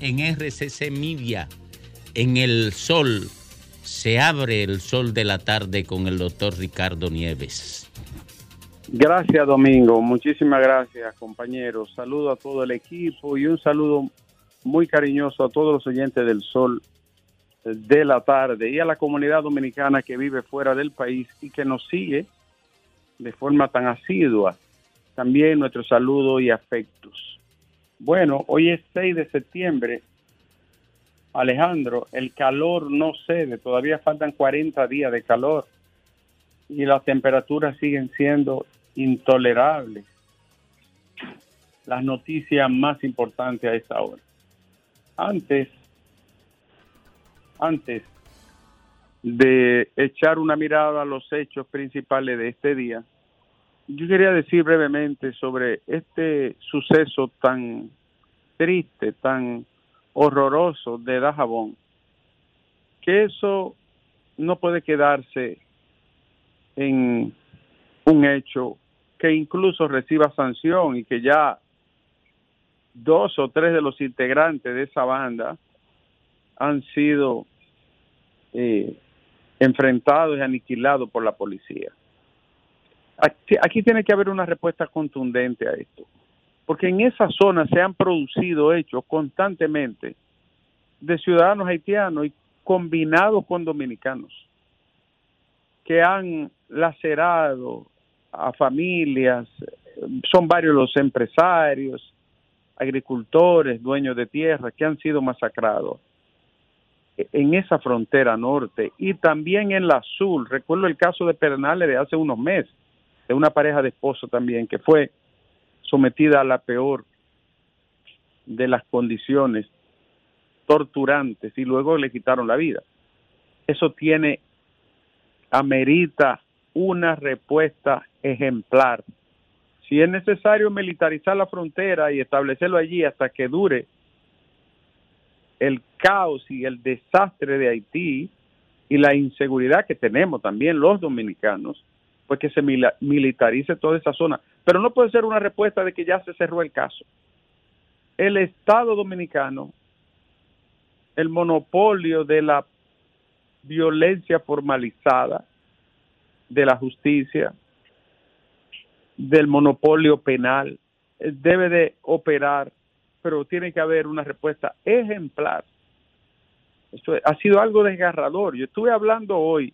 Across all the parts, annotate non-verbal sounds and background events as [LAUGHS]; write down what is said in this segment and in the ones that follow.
en RCC Media. En el sol. Se abre el sol de la tarde con el doctor Ricardo Nieves. Gracias, Domingo. Muchísimas gracias, compañeros. Saludo a todo el equipo y un saludo muy cariñoso a todos los oyentes del Sol de la tarde y a la comunidad dominicana que vive fuera del país y que nos sigue de forma tan asidua. También nuestro saludo y afectos. Bueno, hoy es 6 de septiembre. Alejandro, el calor no cede, todavía faltan 40 días de calor y las temperaturas siguen siendo intolerables. Las noticias más importantes a esta hora. Antes, antes de echar una mirada a los hechos principales de este día, yo quería decir brevemente sobre este suceso tan triste, tan horroroso de Dajabón, que eso no puede quedarse en un hecho que incluso reciba sanción y que ya dos o tres de los integrantes de esa banda han sido eh, enfrentados y aniquilados por la policía. Aquí, tiene que haber una respuesta contundente a esto, porque en esa zona se han producido hechos constantemente de ciudadanos haitianos y combinados con dominicanos que han lacerado a familias, son varios los empresarios, agricultores, dueños de tierra que han sido masacrados en esa frontera norte y también en la sur. Recuerdo el caso de Pernales de hace unos meses, de una pareja de esposos también que fue sometida a la peor de las condiciones torturantes y luego le quitaron la vida. Eso tiene, amerita una respuesta ejemplar. Si es necesario militarizar la frontera y establecerlo allí hasta que dure el caos y el desastre de Haití y la inseguridad que tenemos también los dominicanos, pues que se militarice toda esa zona. Pero no puede ser una respuesta de que ya se cerró el caso. El Estado dominicano, el monopolio de la violencia formalizada, de la justicia, del monopolio penal, eh, debe de operar, pero tiene que haber una respuesta ejemplar. Esto ha sido algo desgarrador. Yo estuve hablando hoy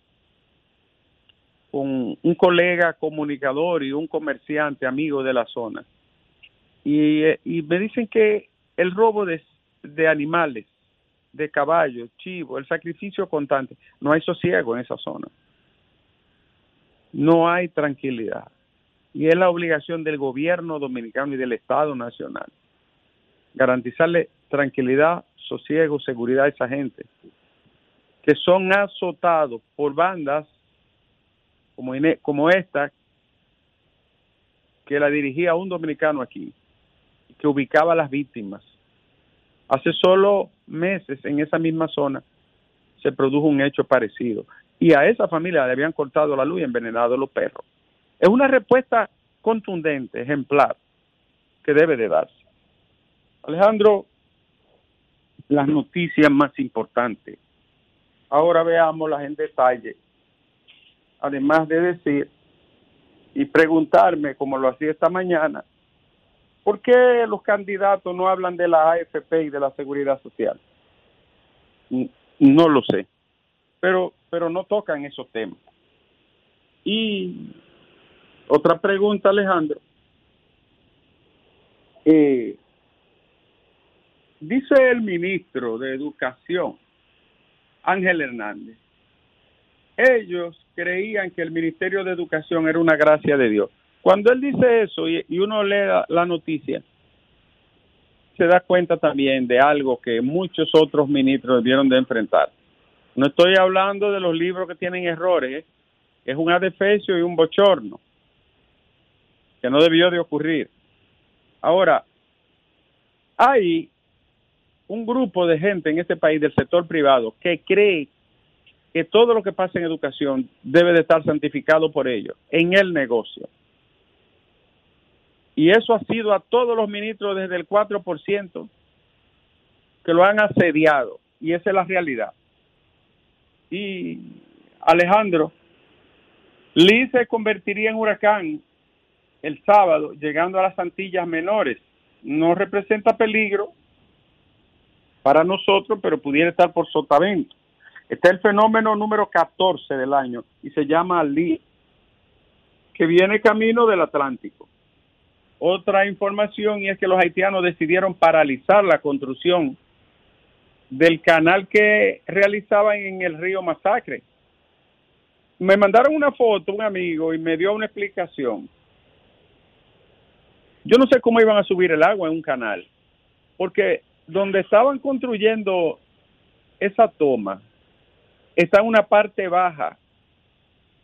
con un colega comunicador y un comerciante amigo de la zona y, eh, y me dicen que el robo de, de animales, de caballos, chivos, el sacrificio constante, no hay sosiego en esa zona no hay tranquilidad. Y es la obligación del gobierno dominicano y del Estado Nacional garantizarle tranquilidad, sosiego, seguridad a esa gente que son azotados por bandas como, como esta que la dirigía un dominicano aquí, que ubicaba a las víctimas. Hace solo meses en esa misma zona se produjo un hecho parecido y a esa familia le habían cortado la luz y envenenado los perros. Es una respuesta contundente, ejemplar, que debe de darse. Alejandro, las noticias más importantes. Ahora veámoslas en detalle. Además de decir y preguntarme, como lo hacía esta mañana, ¿por qué los candidatos no hablan de la AFP y de la seguridad social? No lo sé pero, pero no tocan esos temas. Y otra pregunta, Alejandro. Eh, dice el ministro de Educación, Ángel Hernández, ellos creían que el Ministerio de Educación era una gracia de Dios. Cuando él dice eso y, uno lee la, noticia, se da cuenta también de algo que muchos otros ministros debieron de enfrentar. No estoy hablando de los libros que tienen errores, ¿eh? es un adefesio y un bochorno que no debió de ocurrir. Ahora, hay un grupo de gente en este país del sector privado que cree que todo lo que pasa en educación debe de estar santificado por ellos, en el negocio. Y eso ha sido a todos los ministros desde el 4% que lo han asediado. Y esa es la realidad. Y Alejandro, Lee se convertiría en huracán el sábado, llegando a las Antillas Menores. No representa peligro para nosotros, pero pudiera estar por sotavento. Está el fenómeno número 14 del año y se llama Lee, que viene camino del Atlántico. Otra información y es que los haitianos decidieron paralizar la construcción del canal que realizaban en el río Masacre. Me mandaron una foto un amigo y me dio una explicación. Yo no sé cómo iban a subir el agua en un canal, porque donde estaban construyendo esa toma, está una parte baja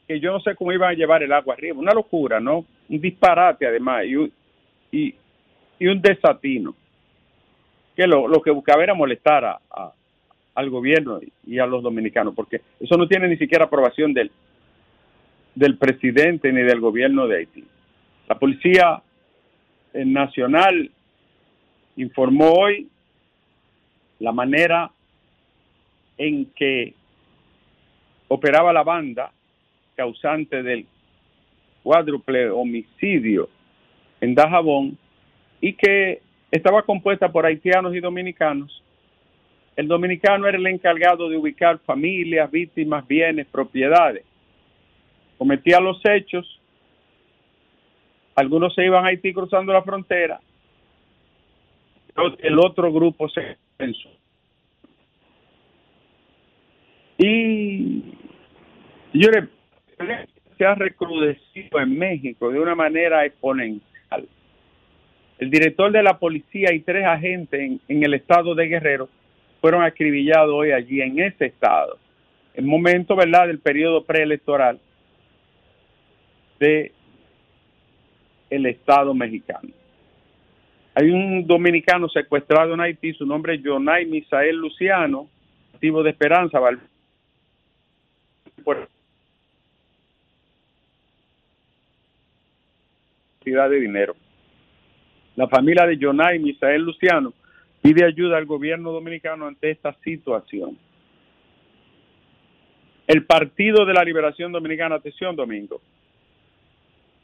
que yo no sé cómo iban a llevar el agua arriba. Una locura, ¿no? Un disparate además y un, y, un desatino. Que lo, que buscaba era molestar a, al gobierno y a los dominicanos, porque eso no tiene ni siquiera aprobación del, del presidente ni del gobierno de Haití. La Policía eh, Nacional informó hoy la manera en que operaba la banda causante del cuádruple homicidio en Dajabón y que estaba compuesta por haitianos y dominicanos. El dominicano era el encargado de ubicar familias, víctimas, bienes, propiedades. Cometía los hechos, algunos se iban a Haití cruzando la frontera, el otro grupo se pensó. Y yo se ha recrudecido en México de una manera exponencial. El director de la policía y tres agentes en, el estado de Guerrero fueron acribillados hoy allí en ese estado, en momento, ¿verdad?, del periodo preelectoral de el estado mexicano. Hay un dominicano secuestrado en Haití, su nombre es Jonay Misael Luciano, activo de Esperanza, de dinero. La familia de Jonay Misael Luciano pide ayuda al gobierno dominicano ante esta situación. El Partido de la Liberación Dominicana, atención Domingo.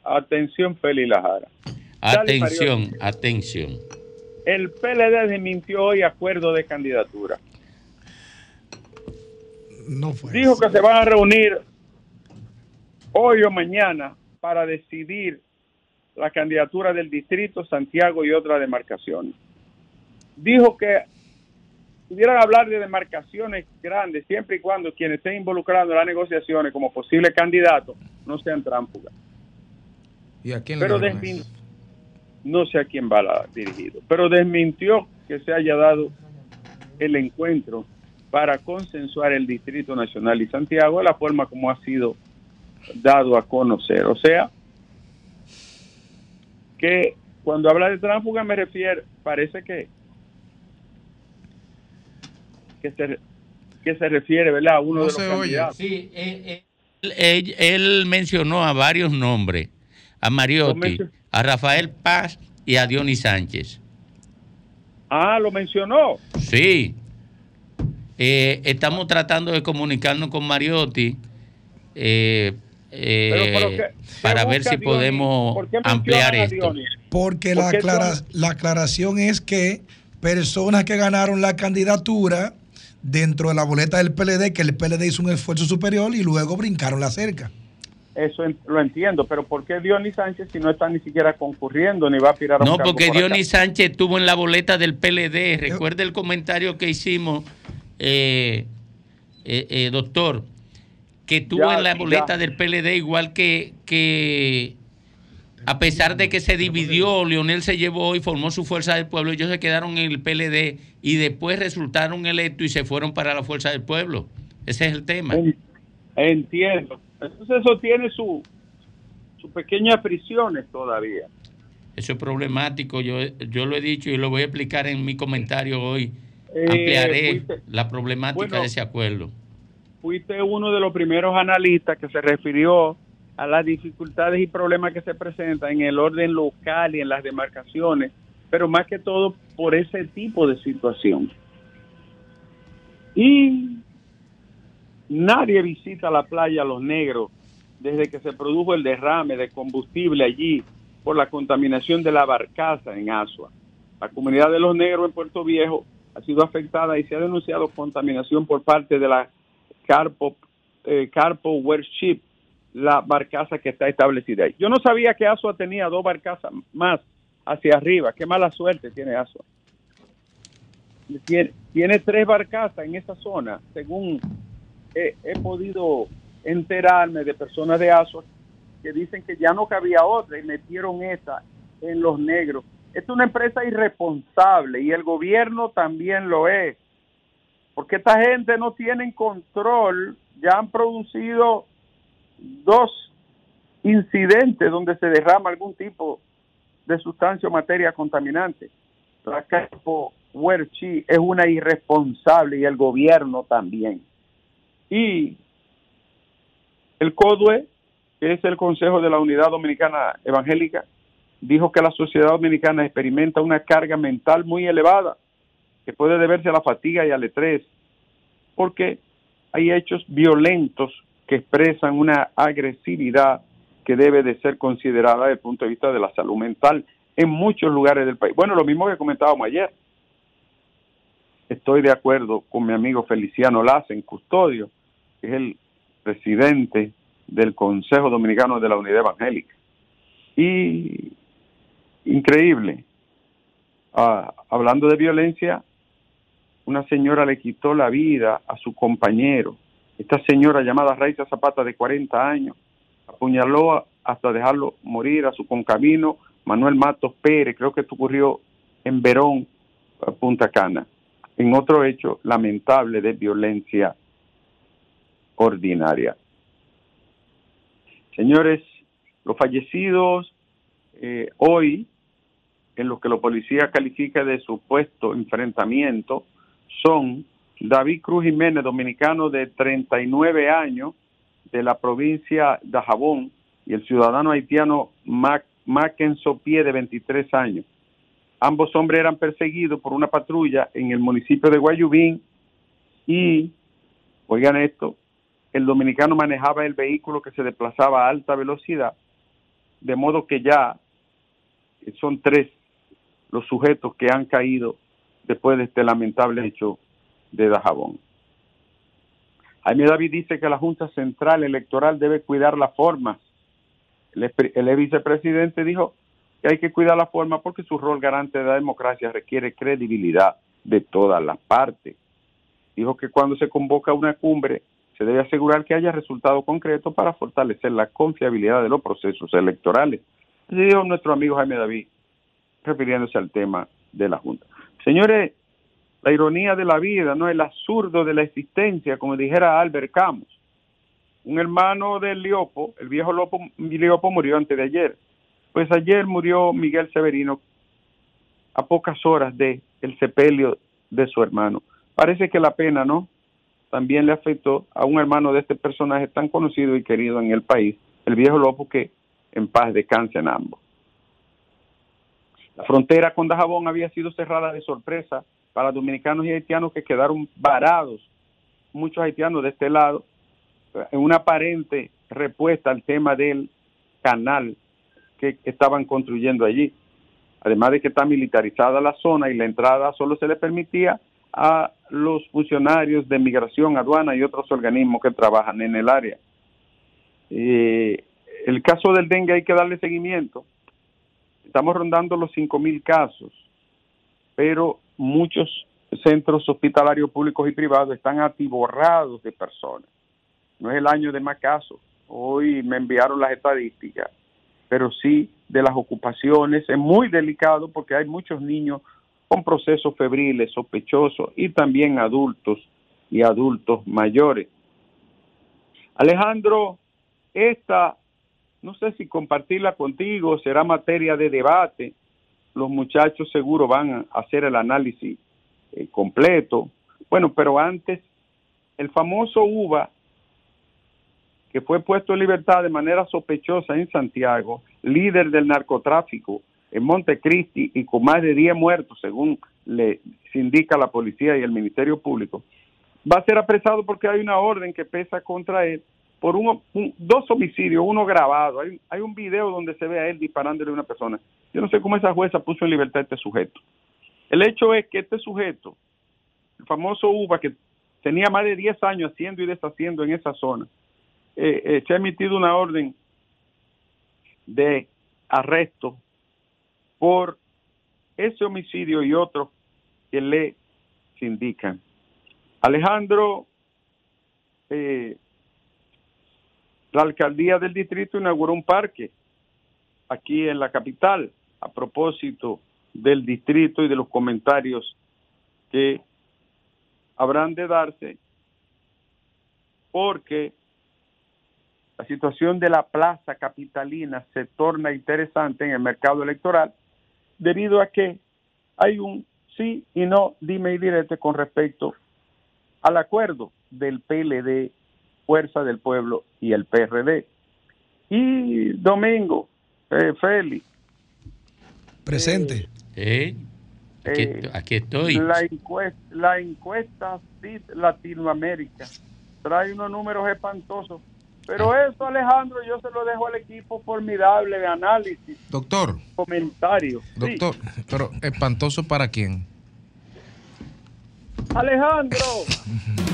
Atención Feli Lajara. Atención, atención. El PLD desmintió hoy acuerdo de candidatura. No fue Dijo que se van a reunir hoy o mañana para decidir la candidatura del distrito Santiago y otras demarcaciones. Dijo que pudieran hablar de demarcaciones grandes siempre y cuando quienes estén involucrados en las negociaciones como posible candidato no sean tránsfugas. ¿Y a quién Pero no sé a quién va dirigido, pero desmintió que se haya dado el encuentro para consensuar el Distrito Nacional y Santiago de la forma como ha sido dado a conocer. O sea, que cuando habla de tránsfuga me refiero, parece que que se, que se refiere, ¿verdad? A uno de los candidatos. Sí, eh, eh, él, mencionó a varios nombres, a Mariotti, a Rafael Paz y a Dionis Sánchez. Ah, lo mencionó. Sí. Eh, estamos tratando de comunicarnos con Mariotti eh, para ver si podemos ampliar esto. Porque la, la aclaración es que personas que ganaron la candidatura dentro de la boleta del PLD, que el PLD hizo un esfuerzo superior y luego brincaron la cerca. Eso lo entiendo, pero ¿por qué Dionis Sánchez si no está ni siquiera concurriendo ni va a aspirar a No, porque Dionis Sánchez estuvo en la boleta del PLD. Recuerde el comentario que hicimos, eh, eh, doctor que tuvo en la boleta del PLD, igual que, que a pesar de que se dividió, Leonel se llevó y formó su fuerza del pueblo, ellos se quedaron en el PLD y después resultaron electos y se fueron para la fuerza del pueblo. Ese es el tema. Entiendo. Entonces eso tiene su, su pequeñas prisiones todavía. Eso es problemático, yo, yo lo he dicho y lo voy a explicar en mi comentario hoy. Eh, Ampliaré la problemática de ese acuerdo fuiste uno de los primeros analistas que se refirió a las dificultades y problemas que se presentan en el orden local y en las demarcaciones, pero más que todo por ese tipo de situación. Y nadie visita la playa Los Negros desde que se produjo el derrame de combustible allí por la contaminación de la barcaza en Asua. La comunidad de Los Negros en Puerto Viejo ha sido afectada y se ha denunciado contaminación por parte de la Carpo, eh, Carpo Worship, la barcaza que está establecida ahí. Yo no sabía que Asua tenía dos barcazas más hacia arriba. Qué mala suerte tiene Asua. Tiene, tres barcazas en esa zona, según he, he podido enterarme de personas de Asua que dicen que ya no cabía otra y metieron esa en los negros. Es una empresa irresponsable y el gobierno también lo es, porque esta gente no tiene control, ya han producido dos incidentes donde se derrama algún tipo de sustancia o materia contaminante. La Campo Huerchi es una irresponsable y el gobierno también. Y el CODUE, que es el Consejo de la Unidad Dominicana Evangélica, dijo que la sociedad dominicana experimenta una carga mental muy elevada, que puede deberse a la fatiga y al estrés, porque hay hechos violentos que expresan una agresividad que debe de ser considerada desde el punto de vista de la salud mental en muchos lugares del país. Bueno, lo mismo que comentábamos ayer. Estoy de acuerdo con mi amigo Feliciano en Custodio, que es el presidente del Consejo Dominicano de la Unidad Evangélica. Y increíble, ah, hablando de violencia, una señora le quitó la vida a su compañero. Esta señora llamada Raiza Zapata de 40 años apuñaló hasta dejarlo morir a su concabino Manuel Matos Pérez, creo que esto ocurrió en Verón, Punta Cana, en otro hecho lamentable de violencia ordinaria. Señores, los fallecidos eh, hoy, en lo que la policía califica de supuesto enfrentamiento, son David Cruz Jiménez, dominicano de 39 años, de la provincia de Jabón, y el ciudadano haitiano Mac, Pie, de 23 años. Ambos hombres eran perseguidos por una patrulla en el municipio de Guayubín y, oigan esto, el dominicano manejaba el vehículo que se desplazaba a alta velocidad, de modo que ya son tres los sujetos que han caído después de este lamentable hecho de Dajabón. Jaime David dice que la Junta Central Electoral debe cuidar la forma. El, el vicepresidente dijo que hay que cuidar la forma porque su rol garante de la democracia requiere credibilidad de todas las partes. Dijo que cuando se convoca una cumbre se debe asegurar que haya resultados concretos para fortalecer la confiabilidad de los procesos electorales. Dijo nuestro amigo Jaime David, refiriéndose al tema de la Junta. Señores, la ironía de la vida, no el absurdo de la existencia, como dijera Albert Camus. Un hermano de Liopo, el viejo Lopo, Liopo murió antes de ayer. Pues ayer murió Miguel Severino a pocas horas de el sepelio de su hermano. Parece que la pena, ¿no? también le afectó a un hermano de este personaje tan conocido y querido en el país, el viejo Lopo, que en paz descanse en ambos. La frontera con Dajabón había sido cerrada de sorpresa para dominicanos y haitianos que quedaron varados, muchos haitianos de este lado, en una aparente respuesta al tema del canal que estaban construyendo allí. Además de que está militarizada la zona y la entrada solo se le permitía a los funcionarios de migración, aduana y otros organismos que trabajan en el área. Eh, el caso del dengue hay que darle seguimiento. Estamos rondando los 5.000 casos, pero muchos centros hospitalarios públicos y privados están atiborrados de personas. No es el año de más casos. Hoy me enviaron las estadísticas, pero sí de las ocupaciones. Es muy delicado porque hay muchos niños con procesos febriles, sospechosos y también adultos y adultos mayores. Alejandro, esta, no sé si compartirla contigo, será materia de debate. Los muchachos seguro van a hacer el análisis eh, completo. Bueno, pero antes el famoso UVA, que fue puesto en libertad de manera sospechosa en Santiago, líder del narcotráfico en Montecristi y con más de 10 muertos, según le indica la policía y el Ministerio Público, va a ser apresado porque hay una orden que pesa contra él por dos homicidios, uno grabado. Hay, un video donde se ve a él disparándole a una persona. Yo no sé cómo esa jueza puso en libertad a este sujeto. El hecho es que este sujeto, el famoso UBA, que tenía más de 10 años haciendo y deshaciendo en esa zona, eh, eh, se ha emitido una orden de arresto por ese homicidio y otros que le indican. Alejandro, eh, la alcaldía del distrito inauguró un parque aquí en la capital a propósito del distrito y de los comentarios que habrán de darse porque la situación de la plaza capitalina se torna interesante en el mercado electoral debido a que hay un sí y no dime y direte con respecto al acuerdo del PLD, Fuerza del Pueblo y el PRD. Y Domingo, eh, Félix. Presente. Eh, eh, aquí, estoy. La encuesta, la encuesta Latinoamérica trae unos números espantosos pero ah. eso, Alejandro, yo se lo dejo al equipo formidable de análisis. Doctor. Comentario. Doctor, pero espantoso para quién? Alejandro. [LAUGHS]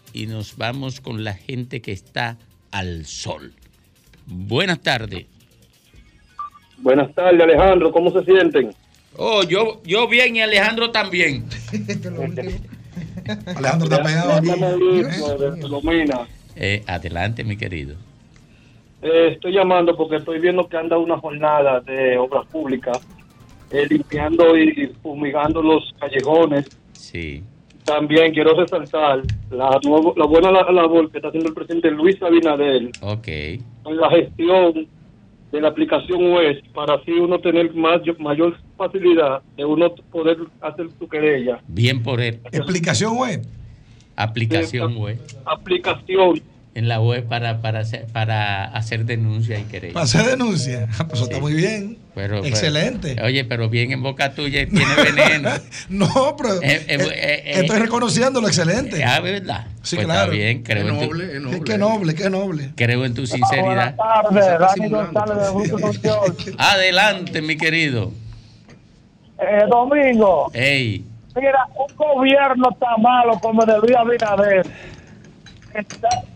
y nos vamos con la gente que está al sol. Buenas tardes. Buenas tardes, Alejandro. ¿Cómo se sienten? Oh, yo, yo bien y Alejandro también. [LAUGHS] [LAUGHS] Alejandro está pegado eh, adelante, mi querido. Eh, estoy llamando porque estoy viendo que anda una jornada de obras públicas, eh, limpiando y fumigando los callejones. Sí. También quiero resaltar la, la buena labor que está haciendo el presidente Luis Abinader okay. en la gestión de la aplicación web para así uno tener más, mayor facilidad de uno poder hacer su querella. Bien por él. ¿Explicación web? Aplicación web. Aplicación en la web para, para, hacer, para hacer denuncia y querer. Para hacer denuncia. Ah, pues está muy bien. Pero, Excelente. oye, pero bien en boca tuya tiene veneno. [LAUGHS] no, pero eh, eh, eh, estoy reconociendo lo excelente. Ah, ¿verdad? Sí, pues claro. Está bien, creo qué noble, en tu, Qué noble, qué noble. Creo en tu sinceridad. [LAUGHS] Adelante, mi querido. Eh, Domingo. Ey. Mira, un gobierno tan malo como el de Luis Abinader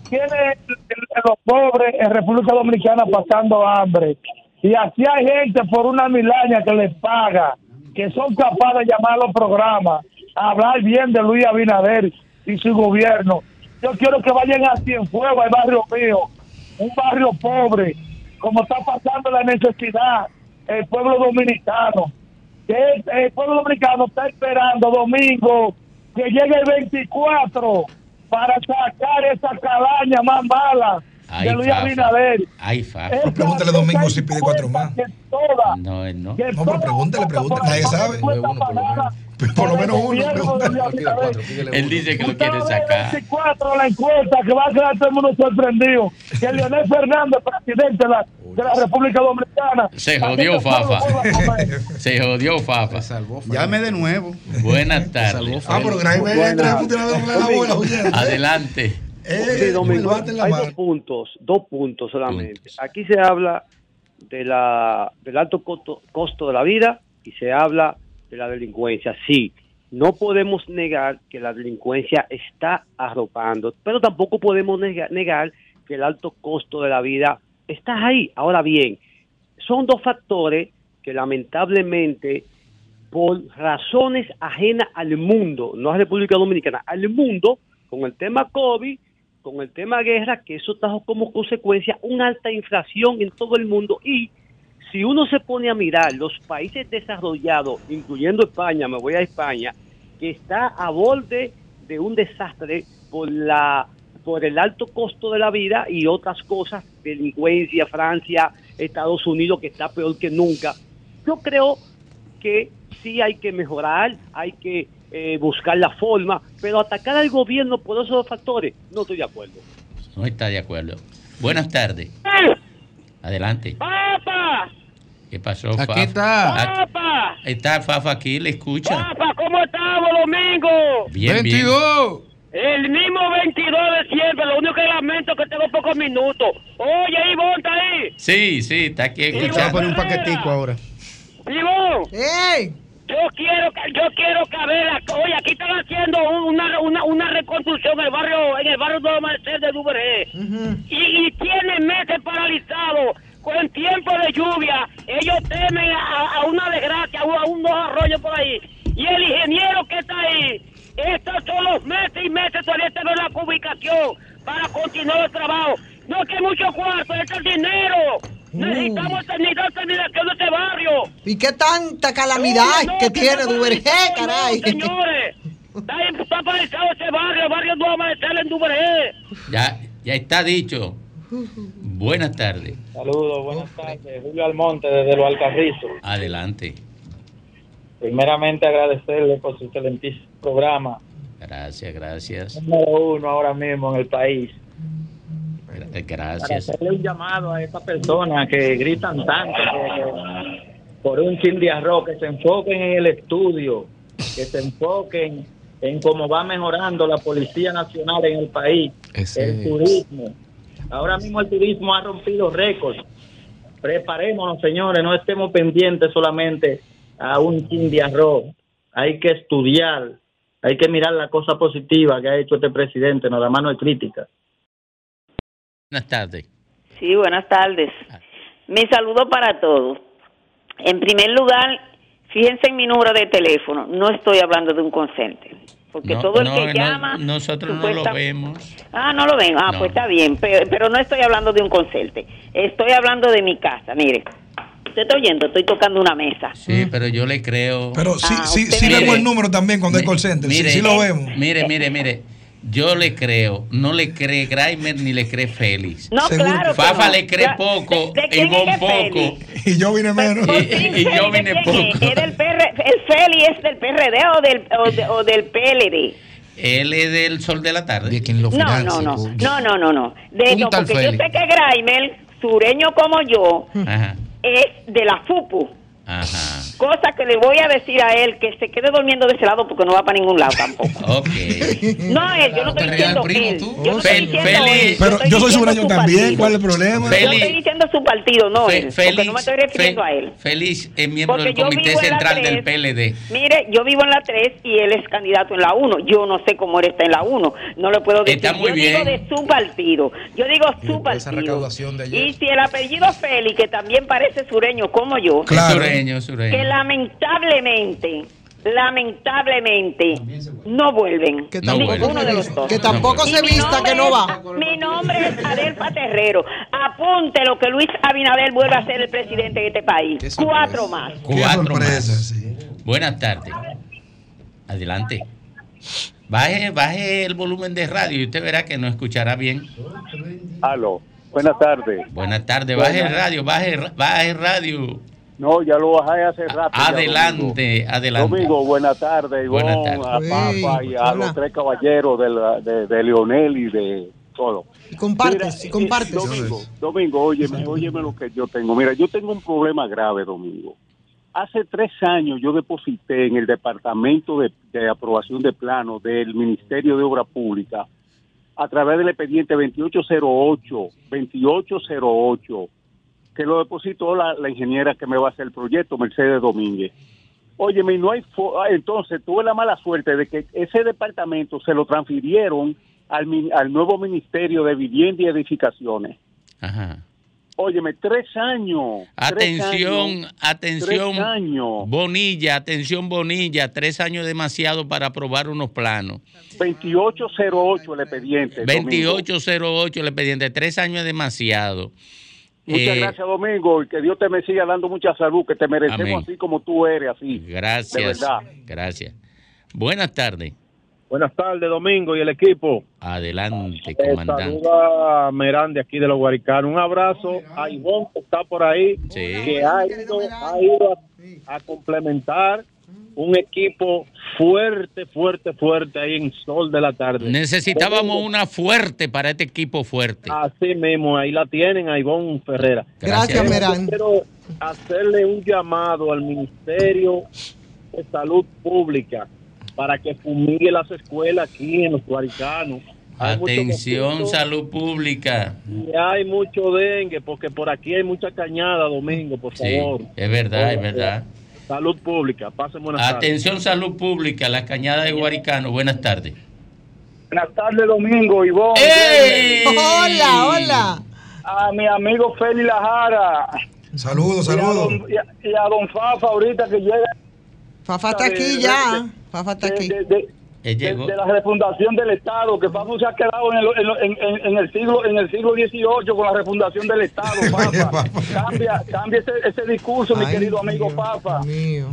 tiene los pobres en República Dominicana pasando hambre. Y así hay gente por una milaña que les paga, que son capaces de llamar a los programas, hablar bien de Luis Abinader y su gobierno. Yo quiero que vayan a Cienfuegos, al barrio mío, un barrio pobre, como está pasando la necesidad el pueblo dominicano. Que el pueblo dominicano está esperando domingo que llegue el 24 para sacar esa calaña más mala de Luis Abinader. Ay, fa. No, pregúntale domingo si pide cuatro más. No, él no. No, pero pregúntale, pregúntale, nadie sabe. Por lo menos uno. Él dice que lo quiere sacar. 24 la encuesta que va a quedar todo el mundo sorprendido. Que Leonel Fernández, presidente de la, de la República Dominicana. Se [LAUGHS] jodió, Fafa. Se jodió, Fafa. Llame de nuevo. Buenas tardes. Ah, pero Adelante. Eh, hay dos puntos, dos puntos solamente. Aquí se habla de la, del alto costo, costo de la vida y se habla la delincuencia. Sí, no podemos negar que la delincuencia está arropando, pero tampoco podemos nega- negar que el alto costo de la vida está ahí. Ahora bien, son dos factores que lamentablemente por razones ajenas al mundo, no a República Dominicana, al mundo, con el tema COVID, con el tema guerra, que eso trajo como consecuencia una alta inflación en todo el mundo y si uno se pone a mirar los países desarrollados, incluyendo España, me voy a España, que está a borde de un desastre por la por el alto costo de la vida y otras cosas, delincuencia, Francia, Estados Unidos, que está peor que nunca. Yo creo que sí hay que mejorar, hay que eh, buscar la forma, pero atacar al gobierno por esos dos factores, no estoy de acuerdo. No está de acuerdo. Buenas tardes. Adelante. ¡Papá! ¿Qué pasó, Aquí Fafa? está. Aquí- ¡Papá! Está Fafa aquí, le escucha. ¡Papá! ¿Cómo estamos, Domingo? Bien, bien. 22. El mismo 22 de siempre, lo único que lamento es que tengo pocos minutos. Oye, Ivonne, ¿está ahí? Sí, sí, está aquí Te voy a escuchando. poner un paquetico ahora. Ivonne, ¡Ey! yo quiero que, yo quiero que a ver, oye, aquí están haciendo una, una, una reconstrucción en el barrio, en el barrio de Duvergé. y, y tienen meses paralizados. Con tiempo de lluvia, ellos temen a, a una desgracia, a, un- a unos arroyos por ahí. Y el ingeniero que está ahí, estos son los meses y meses todavía está en la ubicación para continuar el trabajo. No es que mucho cuarto, es el dinero. Necesitamos necesitamos terminación de este barrio. ¿Y qué tanta calamidad no, que que tiene Duvergé, caray? no, señores, está, está paralizado ese barrio, el barrio no amanecer en Duvergé. Ya, ya está dicho. [LAUGHS] Buenas tardes. Saludos, buenas tardes. Julio Almonte desde Los Alcarrizos. Adelante. Primeramente agradecerle por su excelentísimo programa. Gracias, gracias. Número uno ahora mismo en el país. Gra- Para Gracias. hacerle un llamado a estas personas que gritan tanto que- por un chin de arroz, que se enfoquen en el estudio, que se enfoquen en cómo va mejorando la Policía Nacional en el país, Ese el es. Ahora mismo el turismo ha rompido récords. Preparémonos, señores, no estemos pendientes solamente a un chin de arroz. Hay que estudiar, hay que mirar la cosa positiva que ha hecho este presidente, nada más no hay crítica. Buenas tardes. Sí, buenas tardes. Mi saludo para todos. En primer lugar, fíjense en mi número de teléfono. No estoy hablando de un consente. Porque No, todo el no, que no, llama. nosotros no lo vemos. Ah, no lo ven. Ah, No. pues está bien. Pero, pero no estoy hablando de un consente. Estoy hablando de mi casa. Mire, usted está oyendo, estoy tocando una mesa. Sí, pero yo le creo. Pero sí, Ah, sí, mire. vemos el número también cuando hay call center. Sí, Mire, sí lo vemos. Mire, mire, mire. Yo le creo. No le cree Grimer ni le cree Félix. No, Seguro. claro. Fafa no. le cree Ya- poco, ¿De, de quién Ivonne poco. Félix? Y yo vine menos. Pues, [LAUGHS] Y- yo Félix, vine ¿de quién poco. es? ¿Es del PR, ¿El Feli es del PRD o del, o, de- o del PLD? Él es del sol de la tarde. De quien lo No, financia. no, no, coño. no, no, no, no. De, no porque yo Félix. sé que Graimer, sureño como yo, Ajá, es de la FUPU. ajá. Cosa que le voy a decir a él que se quede durmiendo de ese lado porque no va para ningún lado tampoco. [LAUGHS] Ok. No él, yo no estoy diciendo él. Yo no estoy diciendo él, Pero yo soy sureño su también. ¿Cuál es el problema? Yo estoy diciendo su partido, no Fe- él. Porque no me estoy refiriendo Fe- a él. Félix es miembro Porque del Comité Central del 3. PLD. Mire, yo vivo en la 3 y él es candidato en la 1. Yo no sé cómo él está en la 1. No le puedo decir. Está muy yo bien. digo de su partido. Yo digo su partido. recaudación de ayer. Y si el apellido Félix, que también parece sureño como yo, Claro. Sureño, que sureño. Lamentablemente, lamentablemente, no vuelven. Que No tampoco, vuelve. Ninguno de los dos. que tampoco Y se vista que no va. es- Mi nombre es Adelfa Terrero. Apunte lo que Luis Abinader vuelve a ser el presidente de este país. Cuatro más. Cuatro sorpresa, más. sí. Buenas tardes. Adelante. Baje, baje el volumen de radio y usted verá que no escuchará bien. Aló, buenas tardes. Buenas tardes. Baje el radio, baje, baje el radio. No, ya lo bajé hace rato. ya, Adelante, adelante. Domingo, buenas tardes, Buenas Ivonne, tardes. a Papa y a hola. los tres caballeros de, la- de, de Leonel y de todo. Y compartes, Mira, y compartes. eh, Domingo, Domingo, óyeme, óyeme lo que yo tengo. Mira, yo tengo un problema grave, Domingo. Hace tres años yo deposité en el Departamento de, de Aprobación de Planos del Ministerio de Obra Pública a través del expediente 2808, 2808, que lo depositó la, la ingeniera que me va a hacer el proyecto, Mercedes Domínguez. Óyeme, y no hay... ah, Entonces, tuve la mala suerte de que ese departamento se lo transfirieron al, nuevo Ministerio de Vivienda y Edificaciones. Ajá. Óyeme, tres años. tres Atención, años, atención. Tres años. Bonilla, atención Bonilla, tres años demasiado para aprobar unos planos. 2808 el expediente. Domingo. 2808 el expediente, tres años es demasiado. Muchas Eh, gracias, Domingo, y que Dios te me siga dando mucha salud, que te merecemos Amén. así como tú eres, así. De Gracias. verdad. Gracias. Buenas tardes. Buenas tardes, Domingo y el equipo. Adelante, Eh, comandante. saluda a Merán de aquí de los Guaricanos. Un abrazo a Ivonne que está por ahí, Sí. que ha ido, ha ido a, a complementar un equipo fuerte, fuerte, fuerte ahí en Sol de la Tarde. Necesitábamos una fuerte para este equipo fuerte. Así mismo, ahí la tienen a Ivonne Ferrera. Gracias, Merán. Quiero hacerle un llamado al Ministerio de Salud Pública para que fumigue las escuelas aquí en los Guaricanos. Atención, salud pública. y hay mucho dengue, porque por aquí hay mucha cañada, Domingo, por Sí, favor. es verdad, es verdad. Salud pública, pasen buenas tardes. Atención, salud pública, la cañada de Guaricano. Buenas tardes. Buenas tardes, Domingo, Ivonne. ¡Ey! Hola, hola. A mi amigo Feli Lajara. Saludos, Y a, saludos. don, y, a, y a don Fafa ahorita que llega. Fafa está aquí de- ya. Fafa está de- aquí. De- de- Él de, llegó. de la refundación del Estado, que Fafa se ha quedado en el, en, en- en el siglo en el siglo XVIII con la refundación del Estado, [LAUGHS] Fafa. cambia cambia ese, ese discurso, mi querido amigo Fafa.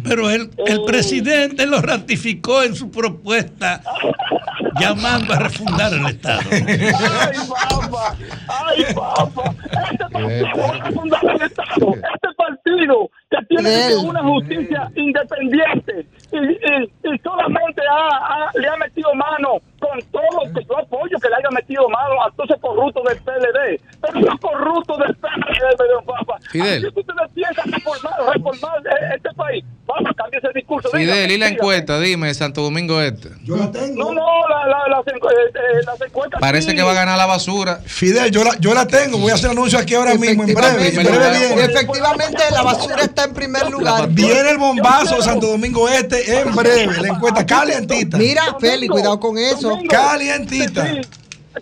Pero el, el presidente lo ratificó en su propuesta [LAUGHS] llamando a refundar el Estado. Ay, papá, ay, papá. Este partido va a refundar el Estado. Este partido que tiene que ser una justicia independiente y, y- y solamente ha- ha- le ha metido mano con todo lo que yo apoyo que le haya metido mano a todos esos corruptos del PLD. Pero los corruptos del PLD, don papá. Fidel. Así que ustedes piensan reformar, reformar eh, este país. Vamos, cambie ese discurso. Fidel, Dígame, y la dígame. encuesta, dime, Santo Domingo Este. Yo la tengo. No, no, la, la, las eh, eh, las encuestas. Parece sí. que va a ganar la basura. Fidel, yo la, yo la tengo. Voy a hacer anuncio aquí ahora mismo, en breve. En breve viene. Efectivamente, la basura está en primer lugar. Viene el bombazo de Santo Domingo Este en breve. La encuesta calientita. Mira, Feli, cuidado con eso. Calientita.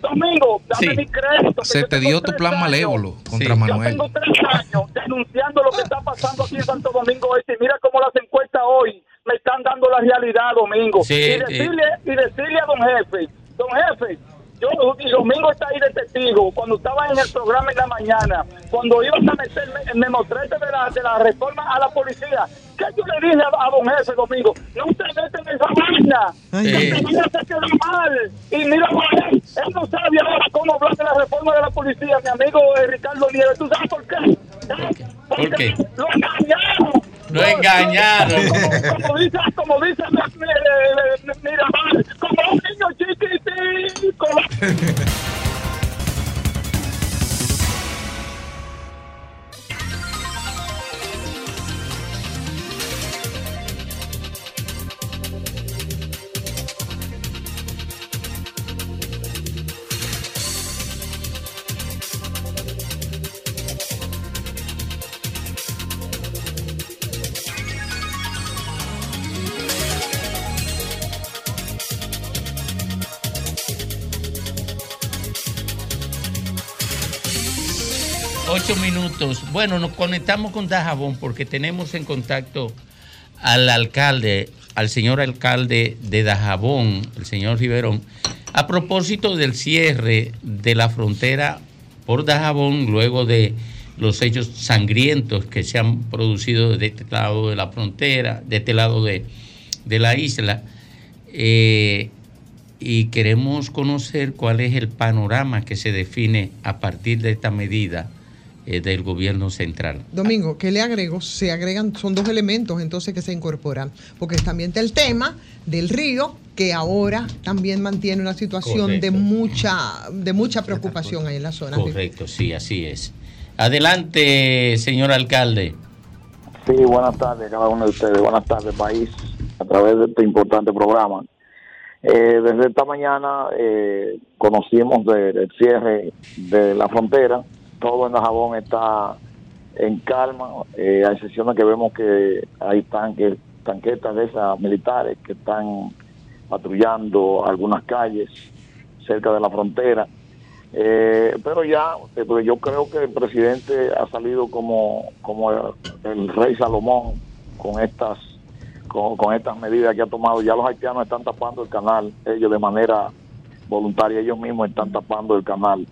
Domingo, dame Sí. mi crédito. Se yo te dio tu plan años. malévolo contra Yo Manuel. tengo tres años denunciando lo que está pasando aquí en Santo Domingo Este. Mira cómo las encuestas hoy me están dando la realidad, Domingo. Sí, y, decirle, y decirle a don jefe, don jefe, yo, y Domingo está ahí de testigo, cuando estaba en el programa en la mañana, cuando iban a meter me, me mostrete de la, de la reforma a la policía, ¿qué yo le dije a, a don jefe, Domingo? No se meten en esa vaina, que vaina se queda mal. Y mira, él, él no sabe ahora cómo hablar de la reforma de la policía, mi amigo eh, Ricardo Nieves. ¿Tú sabes por qué? ¿Por qué? Lo engañaron. Lo engañaron. Como, como dice, como dice, mi- mi- mi- mira, Bye. [LAUGHS] Minutos. Bueno, nos conectamos con Dajabón porque tenemos en contacto al alcalde, al señor alcalde de Dajabón, el señor Riverón, a propósito del cierre de la frontera por Dajabón luego de los hechos sangrientos que se han producido de este lado de la frontera, de este lado de, de la isla. Eh, y queremos conocer cuál es el panorama que se define a partir de esta medida del gobierno central. Domingo, ¿qué le agrego? Se agregan, son dos elementos entonces que se incorporan, porque también está el tema del río, que ahora también mantiene una situación de mucha, de mucha preocupación ahí en la zona. Correcto, sí, así es. Adelante, señor alcalde. Sí, buenas tardes a cada uno de ustedes. Buenas tardes, país, a través de este importante programa. Eh, desde esta mañana eh, conocimos de- del cierre de la frontera. Todo en Dajabón está en calma, eh, excepción de que vemos que hay tanques tanquetas de esas militares que están patrullando algunas calles cerca de la frontera. Eh, pero ya, eh, yo creo que el presidente ha salido como, como el, el rey Salomón con estas con, con estas medidas que ha tomado. Ya los haitianos están tapando el canal, ellos de manera voluntaria, ellos mismos están tapando el canal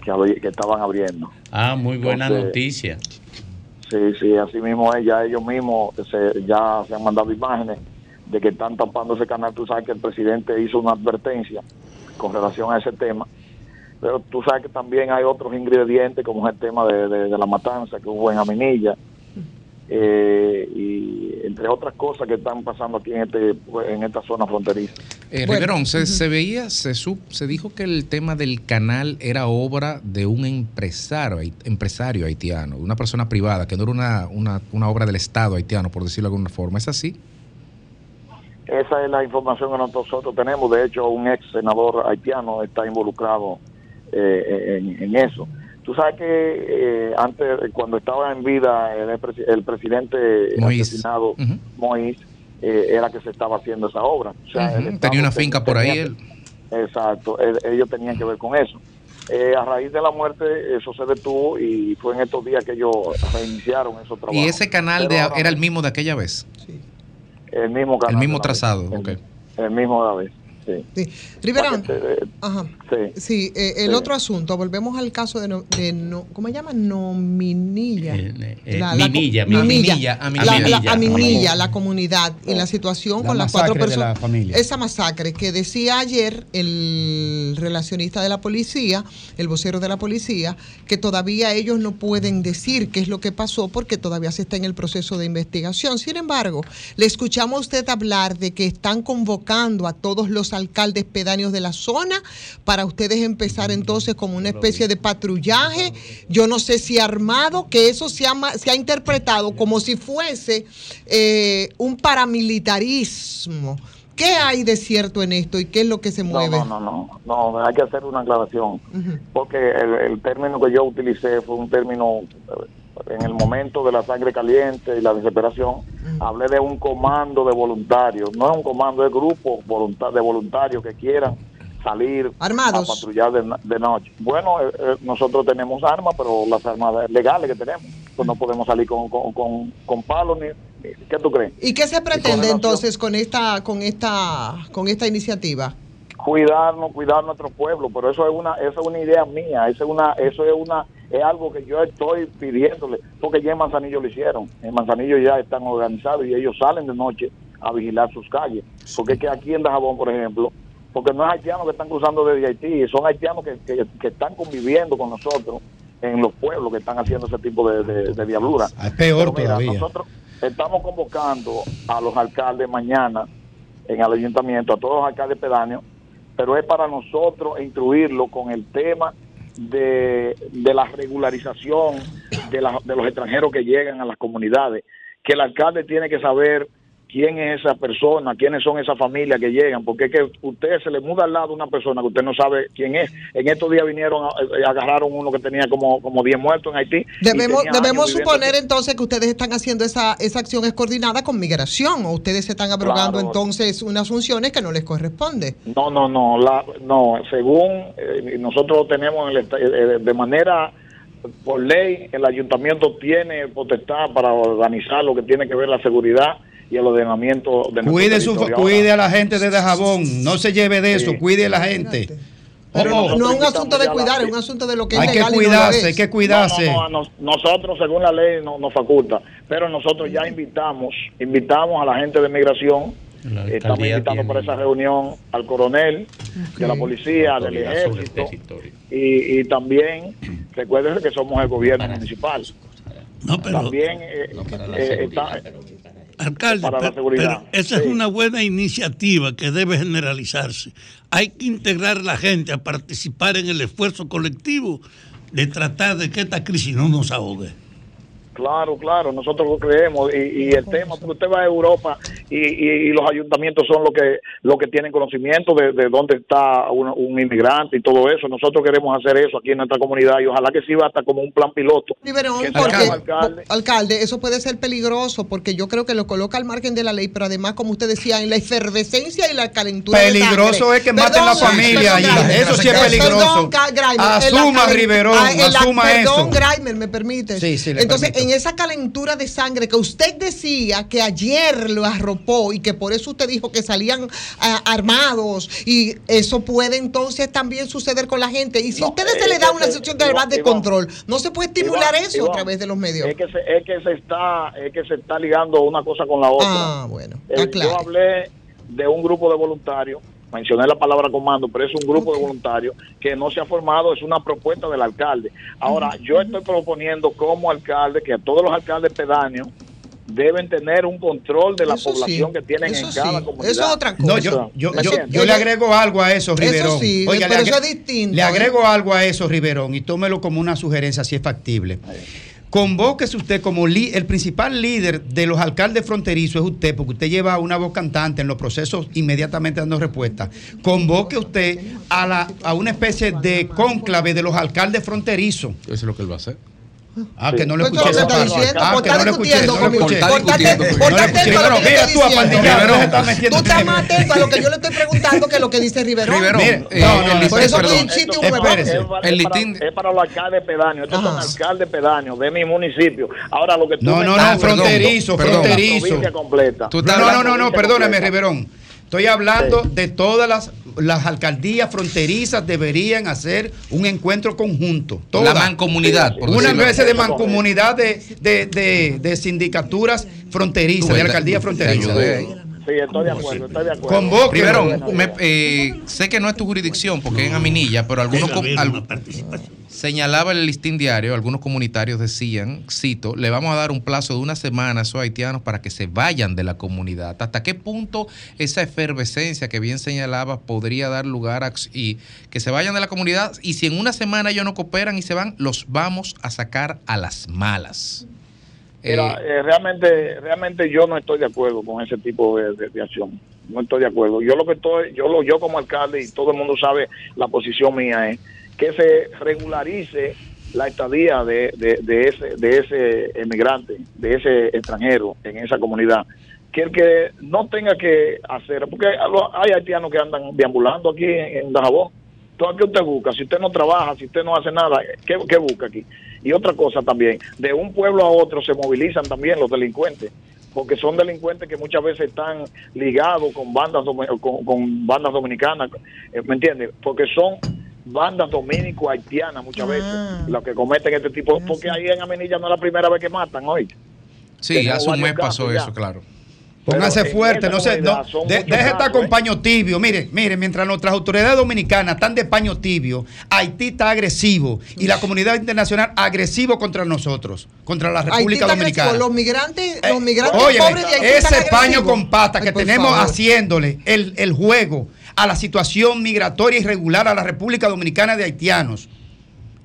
que, estaban abriendo. Ah, muy buena Entonces, noticia. Sí, sí, así mismo es, ya ellos mismos se, ya se han mandado imágenes de que están tapando ese canal. Tú sabes que el presidente hizo una advertencia con relación a ese tema, pero tú sabes que también hay otros ingredientes, como es el tema de, de- de la matanza que hubo en Aminilla, eh, y entre otras cosas que están pasando aquí en, este, en esta zona fronteriza. Eh, Riverón, se, se veía, se, sup- se dijo que el tema del canal era obra de un empresario, empresario haitiano, una persona privada, que no era una, una, una obra del Estado haitiano, por decirlo de alguna forma. ¿Es así? Esa es la información que nosotros tenemos. De hecho, un ex senador haitiano está involucrado eh, en, en eso. Tú sabes que eh, antes, cuando estaba en vida el, presi- el presidente Moïse. asesinado, Moïse, eh, era que se estaba haciendo esa obra. O sea, el Tenía una finca por ahí. él. Exacto, el- ellos tenían que ver con eso. Eh, a raíz de la muerte, eso se detuvo y fue en estos días que ellos reiniciaron esos trabajos. Y ese canal de, era el mismo de aquella vez. el mismo canal El mismo trazado. vez. ok. El mismo de la vez, sí. Eh, Ajá. Sí. Sí, eh, el Sí. otro asunto, volvemos al caso de, no, de no- ¿cómo se llama? Nominilla. eh, La- la co- Minilla, Minilla. Minilla, La- la- la comunidad y la situación La con las cuatro la personas. Esa masacre que decía ayer el relacionista de la policía, el vocero de la policía, que todavía ellos no pueden decir qué es lo que pasó porque todavía se está en el proceso de investigación. Sin embargo, le escuchamos a usted hablar de que están convocando a todos los alcaldes pedáneos de la zona para ustedes empezar entonces como una especie de patrullaje, yo no sé si armado, que eso se ha, se ha interpretado como si fuese eh, un paramilitarismo. ¿Qué hay de cierto en esto y qué es lo que se mueve? no, no, no, no, hay que hacer una aclaración, porque el, el término que yo utilicé fue un término en el momento de la sangre caliente y la desesperación, hablé de un comando de voluntarios, no es un comando de grupo de voluntarios que quieran salir Armados. a patrullar de, de noche. Bueno, eh, eh, nosotros tenemos armas, pero las armas legales que tenemos, pues no podemos salir con, con, con, con palos ni, ni- ¿Qué tú crees? ¿Y qué se pretende entonces con esta, con esta, con esta iniciativa? Cuidarnos, cuidar nuestro pueblo, pero eso es una, eso es una idea mía, eso es una, eso es una, es algo que yo estoy pidiéndole, porque ya en Manzanillo lo hicieron, en Manzanillo ya están organizados y ellos salen de noche a vigilar sus calles, porque es que aquí en Dajabón, por ejemplo, porque no es haitianos que están cruzando desde Haití, son haitianos que, que, que están conviviendo con nosotros en los pueblos que están haciendo ese tipo de, de, de diablura. Es peor mira, todavía. Nosotros estamos convocando a los alcaldes mañana en el ayuntamiento, a todos los alcaldes pedáneos, pero es para nosotros instruirlo con el tema de, de la regularización de, la- de los extranjeros que llegan a las comunidades, que el alcalde tiene que saber quién es esa persona, quiénes son esas familias que llegan, porque es que usted se le muda al lado una persona que usted no sabe quién es. En estos días vinieron, eh, agarraron uno que tenía como, como 10 muertos en Haití. Debemos, debemos suponer aquí. entonces que ustedes están haciendo esa, esa acción es coordinada con migración o ustedes se están abrogando Claro. entonces unas funciones que no les corresponde. No, no, no, la, no, según eh, nosotros tenemos en el esta- eh, de manera por ley, el ayuntamiento tiene potestad para organizar lo que tiene que ver la seguridad y el ordenamiento de Cuide, su, cuide a la gente de Dajabón, no se lleve de eso, cuide a la gente. Pero no es un asunto de cuidar, es un asunto de lo que es Hay que legal no lo cuidarse, hay que cuidarse. No, no, no, nosotros, según la ley, no, nos faculta, pero nosotros ya invitamos, invitamos a la gente de migración, estamos invitando por esa reunión al coronel de la policía, del Autoridad sobre el ejército, y, y también [CLEARS THROAT] recuerden que somos el gobierno municipal. también eh, eh, está- Alcalde, para la seguridad. pero esa es una buena iniciativa que debe generalizarse. Hay que integrar a la gente a participar en el esfuerzo colectivo de tratar de que esta crisis no nos ahogue. Claro, claro, nosotros lo creemos y, y el tema, porque usted va a Europa y, y- y los ayuntamientos son los que los que tienen conocimiento de, de dónde está un, un inmigrante y todo eso. Nosotros queremos hacer eso aquí en nuestra comunidad y ojalá que sirva hasta como un plan piloto. Que porque, alcalde. alcalde, eso puede ser peligroso porque yo creo que lo coloca al margen de la ley, pero además, como usted decía, en la efervescencia y la calentura. Peligroso es que maten la familia. Eso sí es Perdón, peligroso. Ga- Grimer, Asuma, Riverón, Ah, asuma eso. Perdón, Grimer, me permite. Sí, sí, le Entonces, permito. en esa calentura de sangre que usted decía que ayer lo arropó y que por eso usted dijo que salían ah, armados y eso puede entonces también suceder con la gente. Y si a ustedes se le da una situación de Iván, de control, no se puede estimular Iván, eso Iván, a través de los medios. Es que se, es que se está es que se está ligando una cosa con la otra. Ah, bueno, Eh, yo hablé de un grupo de voluntarios, mencioné la palabra comando, pero es un grupo de voluntarios que no se ha formado, es una propuesta del alcalde. Ahora, yo estoy proponiendo como alcalde que a todos los alcaldes pedáneos deben tener un control de la Eso sí, población que tienen eso en cada sí, comunidad. eso es otra No, yo, yo, ¿Me yo, entiendes? yo le agrego algo a eso, Riverón. sí, Oiga, pero le, eso es distinto, le ¿eh? agrego algo a eso, Riverón, y tómelo como una sugerencia si es factible. Convóquese usted como el principal líder de los alcaldes fronterizos es usted, porque usted lleva una voz cantante en los procesos inmediatamente dando respuesta. Convoque usted a, la, a una especie de cónclave de los alcaldes fronterizos. Eso es lo que él va a hacer. Ah, que no lo Pues escuché. eso es lo que esa está diciendo, Ah, por que estar no lo escuché, discutiendo conmigo. Por estar No lo atento- a lo que Mira yo estoy diciendo. Tú estás más atento a lo que yo le estoy preguntando que lo que dice Riverón. Riverón, eh, no, Por listín- eso que insiste un El es para- listín- es para los alcaldes pedáneos, estos son alcaldes pedáneos de mi municipio. Ahora lo que tú No, no, estás no, fronterizo, fronterizo. la provincia completa. No, no, no, no, perdóname, Riverón. Estoy hablando de todas las, las alcaldías fronterizas deberían hacer un encuentro conjunto. Todas. La mancomunidad, por Una especie de mancomunidad de, de, de, de sindicaturas fronterizas, de alcaldías fronterizas. Sí, estoy de acuerdo, estoy de acuerdo. Convoque. Primero, me- eh, sé que no es tu jurisdicción porque es en Aminilla, pero algunos al- señalaba el listín diario, algunos comunitarios decían, cito, le vamos a dar un plazo de una semana a esos haitianos para que se vayan de la comunidad. ¿Hasta qué punto esa efervescencia que bien señalaba podría dar lugar a y que se vayan de la comunidad? Y si en una semana ellos no cooperan y se van, los vamos a sacar a las malas. Mira, eh, realmente, realmente yo no estoy de acuerdo con ese tipo de, de- de acción. No estoy de acuerdo. Yo lo que estoy, yo lo, yo como alcalde y todo el mundo sabe la posición mía es que se regularice la estadía de, de, ese de ese emigrante, de ese extranjero en esa comunidad. Que el que no tenga que hacer, porque hay haitianos que andan deambulando aquí en, en Dajabón. Entonces, ¿qué usted busca? Si usted no trabaja, si usted no hace nada, ¿qué, qué busca aquí? Y otra cosa también, de un pueblo a otro se movilizan también los delincuentes, porque son delincuentes que muchas veces están ligados con bandas con, con bandas dominicanas, eh, ¿me entiendes? Porque son bandas dominico-haitianas muchas veces las que cometen este tipo, porque ahí en Amenilla no es la primera vez que matan hoy. Sí, hace un mes pasó ya. eso, claro. Póngase fuerte, esa no se, no, son de- deje estar con ¿eh? paño tibio. Mire, mire, mientras nuestras autoridades dominicanas están de paño tibio, Haití está agresivo y la comunidad internacional agresivo contra nosotros, contra la Haití República está Dominicana. agresivo. Los migrantes, los migrantes Oye, pobres de Haití están ese paño con pata que Ay, tenemos favor. haciéndole el, el juego a la situación migratoria irregular a la República Dominicana de haitianos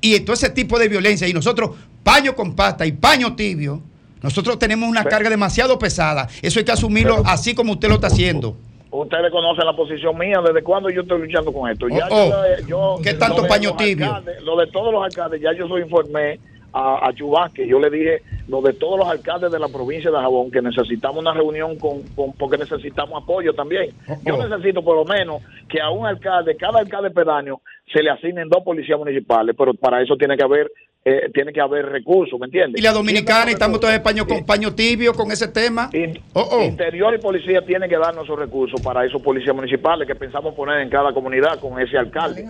y todo ese tipo de violencia y nosotros paño con pasta y paño tibio, nosotros tenemos una carga demasiado pesada. Eso hay que asumirlo así como usted lo está haciendo. Ustedes conocen la posición mía, desde cuándo yo estoy luchando con esto. Ya Oh, yo, yo- ¿Qué tanto lo paño tibio? alcaldes, Lo de todos los alcaldes, ya yo soy informé a, a Chubasque, yo le dije lo de todos los alcaldes de la provincia de Jabón, que necesitamos una reunión con, con- porque necesitamos apoyo también. Yo necesito por lo menos que a un alcalde, cada alcalde pedáneo, se le asignen dos policías municipales, pero para eso tiene que haber eh, tiene que haber recursos, ¿me entiendes? Y la dominicana, y estamos todos en paño, con paño tibio con ese tema. Oh, Interior y policía tienen que darnos esos recursos para esos policías municipales que pensamos poner en cada comunidad con ese alcalde.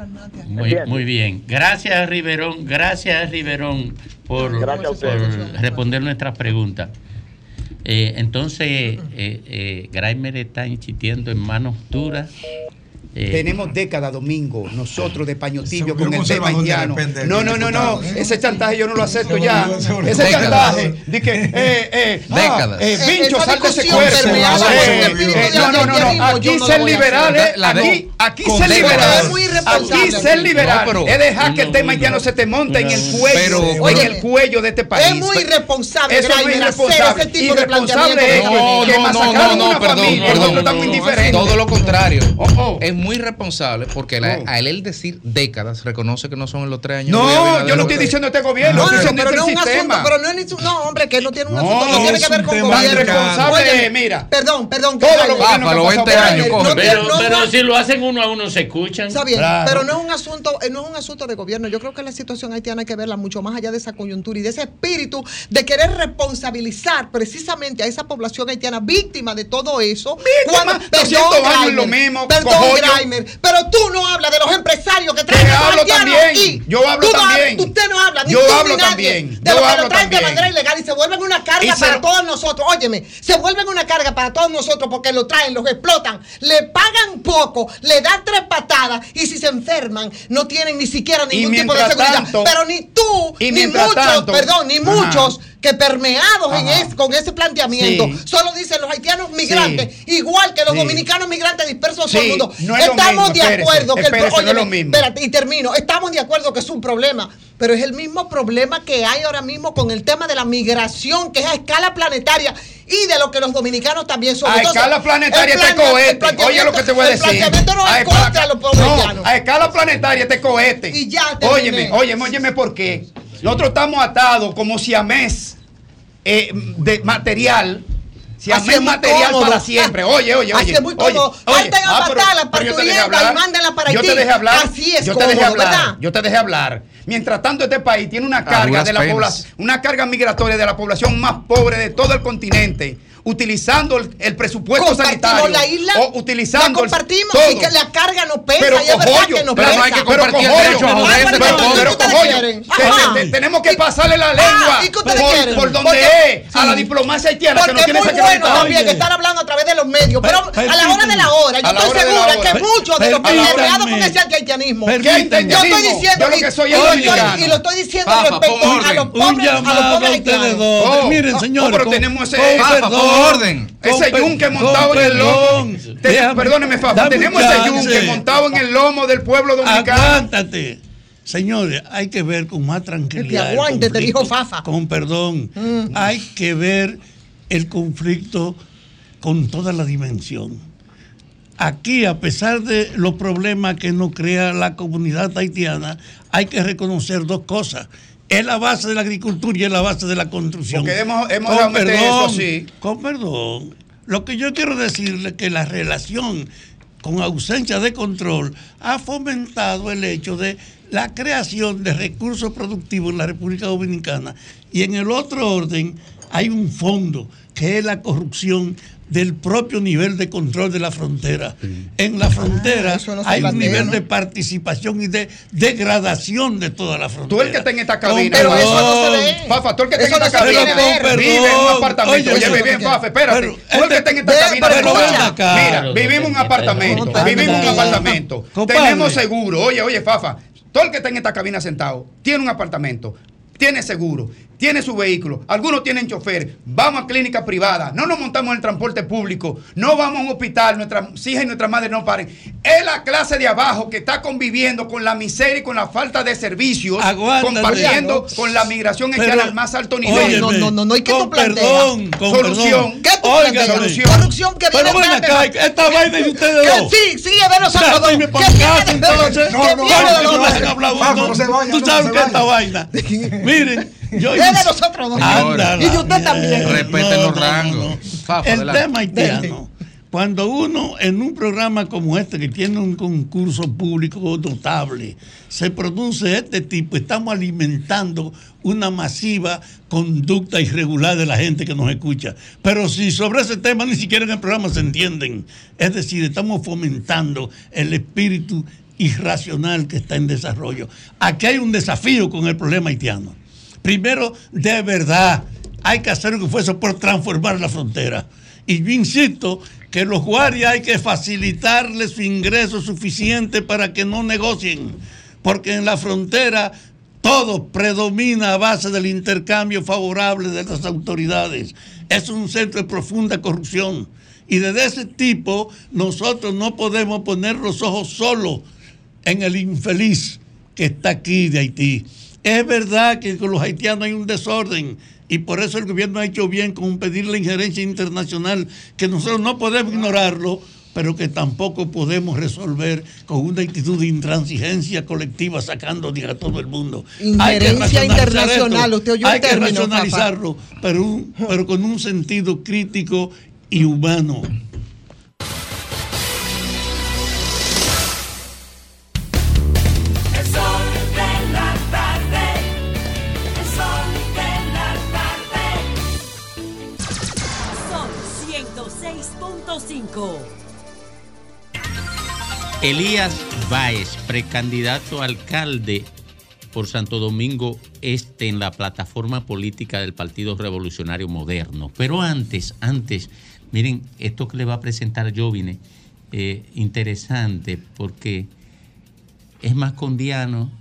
Muy, muy bien. Gracias, Riverón. Gracias, Riverón, por, Gracias a ustedes. por responder nuestras preguntas. Eh, entonces, eh, eh, Graimer está insistiendo en manos duras Eh, Tenemos décadas, Domingo, nosotros de paño tibio con el tema haitiano. No, no, no, no. ¿eh? Ese chantaje yo no lo acepto ya. [LAUGHS] Ese Décadas. chantaje de que, eh, eh, ah, Décadas. eh, Eh, Vincho, esa sal de ese cuerpo. Eh, eh, eh, de No, no, no, Aquí ser liberal aquí, aquí ser liberal. Es muy irresponsable. Aquí ser liberal es dejar que el tema no, ya no. no se te monte en el Pero- cuello, en el cuello de este país. Es muy irresponsable, Eso es irresponsable. ese tipo de planteamiento. No, no, no, masacraron no, perdón, familia, perdón. nosotros estamos indiferentes. Todo lo contrario. Oh, oh. Es muy responsable porque la- a él, él decir décadas reconoce que no son en los tres años. de No, yo no estoy diciendo este gobierno, No, no, pero no este es un asunto, pero no es ni su- no, hombre, que no tiene un No, asunto, no tiene es que ver con gobierno. irresponsable, Óyeme, mira. Perdón, perdón. Todo lo que 20 pasan por años. No Pero, no, no, si lo hacen uno a uno se escuchan. Está bien, pero no es un asunto, eh, no es un asunto de gobierno. Yo creo que la situación haitiana hay que verla mucho más allá de esa coyuntura y de ese espíritu de querer responsabilizar precisamente a esa población haitiana víctima de todo eso. Víctima, 200 años lo mismo, pero tú no hablas de los empresarios que traen a los hablo también. aquí. Yo hablo Tú también. usted no habla, ni Yo tú hablo ni nadie, también. De Yo los que lo traen de también. manera ilegal y se vuelven una carga para lo- todos nosotros. Óyeme, se vuelven una carga para todos nosotros porque lo traen, los explotan, le pagan poco, le dan tres patadas y si se enferman no tienen ni siquiera ningún tipo de seguridad. tanto- Pero ni tú, ni muchos, tanto- perdón, ni Ajá. muchos que permeados en es- con ese planteamiento, Sí. solo dicen los haitianos migrantes, igual que los Sí. dominicanos migrantes dispersos por el mundo. no es lo Estamos mismo, de espérese, acuerdo que el espérese, no es óyeme, lo mismo. espérate, y termino. Estamos de acuerdo que es un problema, pero es el mismo problema que hay ahora mismo con el tema de la migración, que es a escala planetaria y de lo que los dominicanos también son. A Entonces, escala planetaria el este el cohete. Oye lo que te voy a el decir. planteamiento no A es contra los pueblos no, a escala planetaria este cohete. Y ya terminé. Óyeme, óyeme, óyeme por qué. Nosotros estamos atados como siamés eh, de material. Es muy material cómodo. para siempre. Oye, [LAUGHS] oye, oye. Así es muy oye, cómodo. oye. A Ah, pero- matarla, pero yo te dejé parturienta, hablar. y mándenla para Yo te dejé hablar. Así es yo te dejé cómodo, hablar. ¿verdad? Yo te dejé hablar. Mientras tanto, este país tiene una A carga duras de la penas. población, una carga migratoria de la población más pobre de todo el continente, utilizando el, el presupuesto Compartimos sanitario. la isla, o utilizando la el- compartimos todo. y que la carga no pesa. Pero y es verdad que no pero pesa. no hay que Pero compartir el cojollo, derecho a joderse, bueno, pero, te- tenemos que pasarle la Ah, lengua ¿y qué ustedes por, donde es, a la diplomacia haitiana que Porque no es tiene muy esa bueno acreditada. también Oye. estar hablando a través de los medios, pero Per- a la hora de la hora, yo estoy segura que muchos de los que permeados con ese haitianismo. Per- ¿Qué Yo estoy diciendo Yo lo y- que soy y lo estoy- dominicano. y lo estoy diciendo respecto a los pobres, haitianos. dos. Miren, señores. pero tenemos ese- orden. Ese yunque montado en el lomo. Déjame- perdóneme, Fafa. Tenemos ese yunque montado en el lomo del pueblo dominicano. Aguántate. Señores, hay que ver con más tranquilidad. Aguante, te dijo Fafa. Con perdón. Hay que ver el conflicto con toda la dimensión. Aquí, a pesar de los problemas que nos crea la comunidad haitiana, hay que reconocer dos cosas. Es la base de la agricultura y es la base de la construcción. Porque hemos- hemos Con meter eso perdón, así. Con perdón. Lo que yo quiero decirle es que la relación con ausencia de control ha fomentado el hecho de la creación de recursos productivos en la República Dominicana. Y en el otro orden hay un fondo que es la corrupción del propio nivel de control de la frontera. En la frontera Ah, no se hay un plantea, nivel ¿no? de participación y de degradación de toda la frontera. Tú el que está en esta cabina. Pero eso no se perdón. ve. Fafa, tú el que está en esta cabina. Vive en un apartamento. Oye, Oye, eso- bien, Fafa, espérate. pero- Tú el que está en esta cabina. pero acá. Mira, vivimos en un apartamento. Vivimos en un apartamento. Tenemos seguro. Oye, oye, Fafa. Todo el que está en esta cabina sentado tiene un apartamento. Tiene seguro, tiene su vehículo, algunos tienen chofer, vamos a clínica privada, no nos montamos en el transporte público, no vamos a un hospital, nuestras hijas y nuestras madres no paren. Es la clase de abajo que está conviviendo con la miseria y con la falta de servicios, Aguántate. compartiendo con la migración haitiana al más alto nivel. óyeme, No, no, no, no, ¿y qué con tú planteas? perdón, con Solución. perdón. ¿Qué tú planteas? Corrupción que Pero viene de- acá, esta vaina de ustedes Que dos. sí, sí, de Que que No, no, de no, los no que yo Es de nosotros dos. Y usted también. Respeten los rangos. Fafa, El adelante. tema haitiano. Cuando uno en un programa como este, que tiene un concurso público notable, se produce este tipo, estamos alimentando una masiva conducta irregular de la gente que nos escucha. Pero si sobre ese tema ni siquiera en el programa se entienden, es decir, estamos fomentando el espíritu irracional que está en desarrollo. Aquí hay un desafío con el problema haitiano. Primero, de verdad, hay que hacer un esfuerzo por transformar la frontera. Y yo insisto que los guardias hay que facilitarles su ingreso suficiente para que no negocien, porque en la frontera todo predomina a base del intercambio favorable de las autoridades. Es un centro de profunda corrupción. Y desde ese tipo nosotros no podemos poner los ojos solo en el infeliz que está aquí de Haití. Es verdad que con los haitianos hay un desorden y por eso el gobierno ha hecho bien con pedir la injerencia internacional, que nosotros no podemos ignorarlo, pero que tampoco podemos resolver con una actitud de intransigencia colectiva sacando a todo el mundo. Hay que Injerencia internacional, esto, usted oyó Hay que término, papá. racionalizarlo, pero, un- pero con un sentido crítico y humano. Elías Báez, precandidato a alcalde por Santo Domingo Este en la plataforma política del Partido Revolucionario Moderno. Pero antes, antes, miren, esto que le va a presentar Jovine, eh, interesante, porque es mascondiano,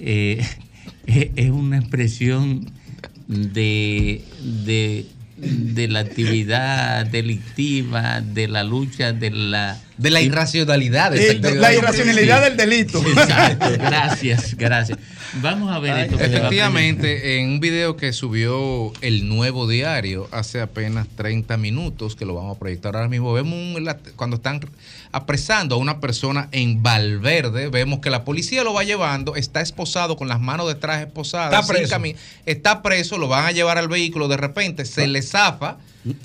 eh, es [LAUGHS] es una expresión de, de, de la actividad delictiva, de la lucha, de la... De la irracionalidad. Eh, la irracionalidad del delito. Exacto, gracias, [LAUGHS] gracias. Vamos a ver esto. que le va a Efectivamente, en un video que subió el nuevo diario hace apenas 30 minutos, que lo vamos a proyectar ahora mismo, vemos un- cuando están apresando a una persona en Valverde, vemos que la policía lo va llevando, está esposado con las manos detrás esposadas, Está preso. está preso, lo van a llevar al vehículo, de repente se le zafa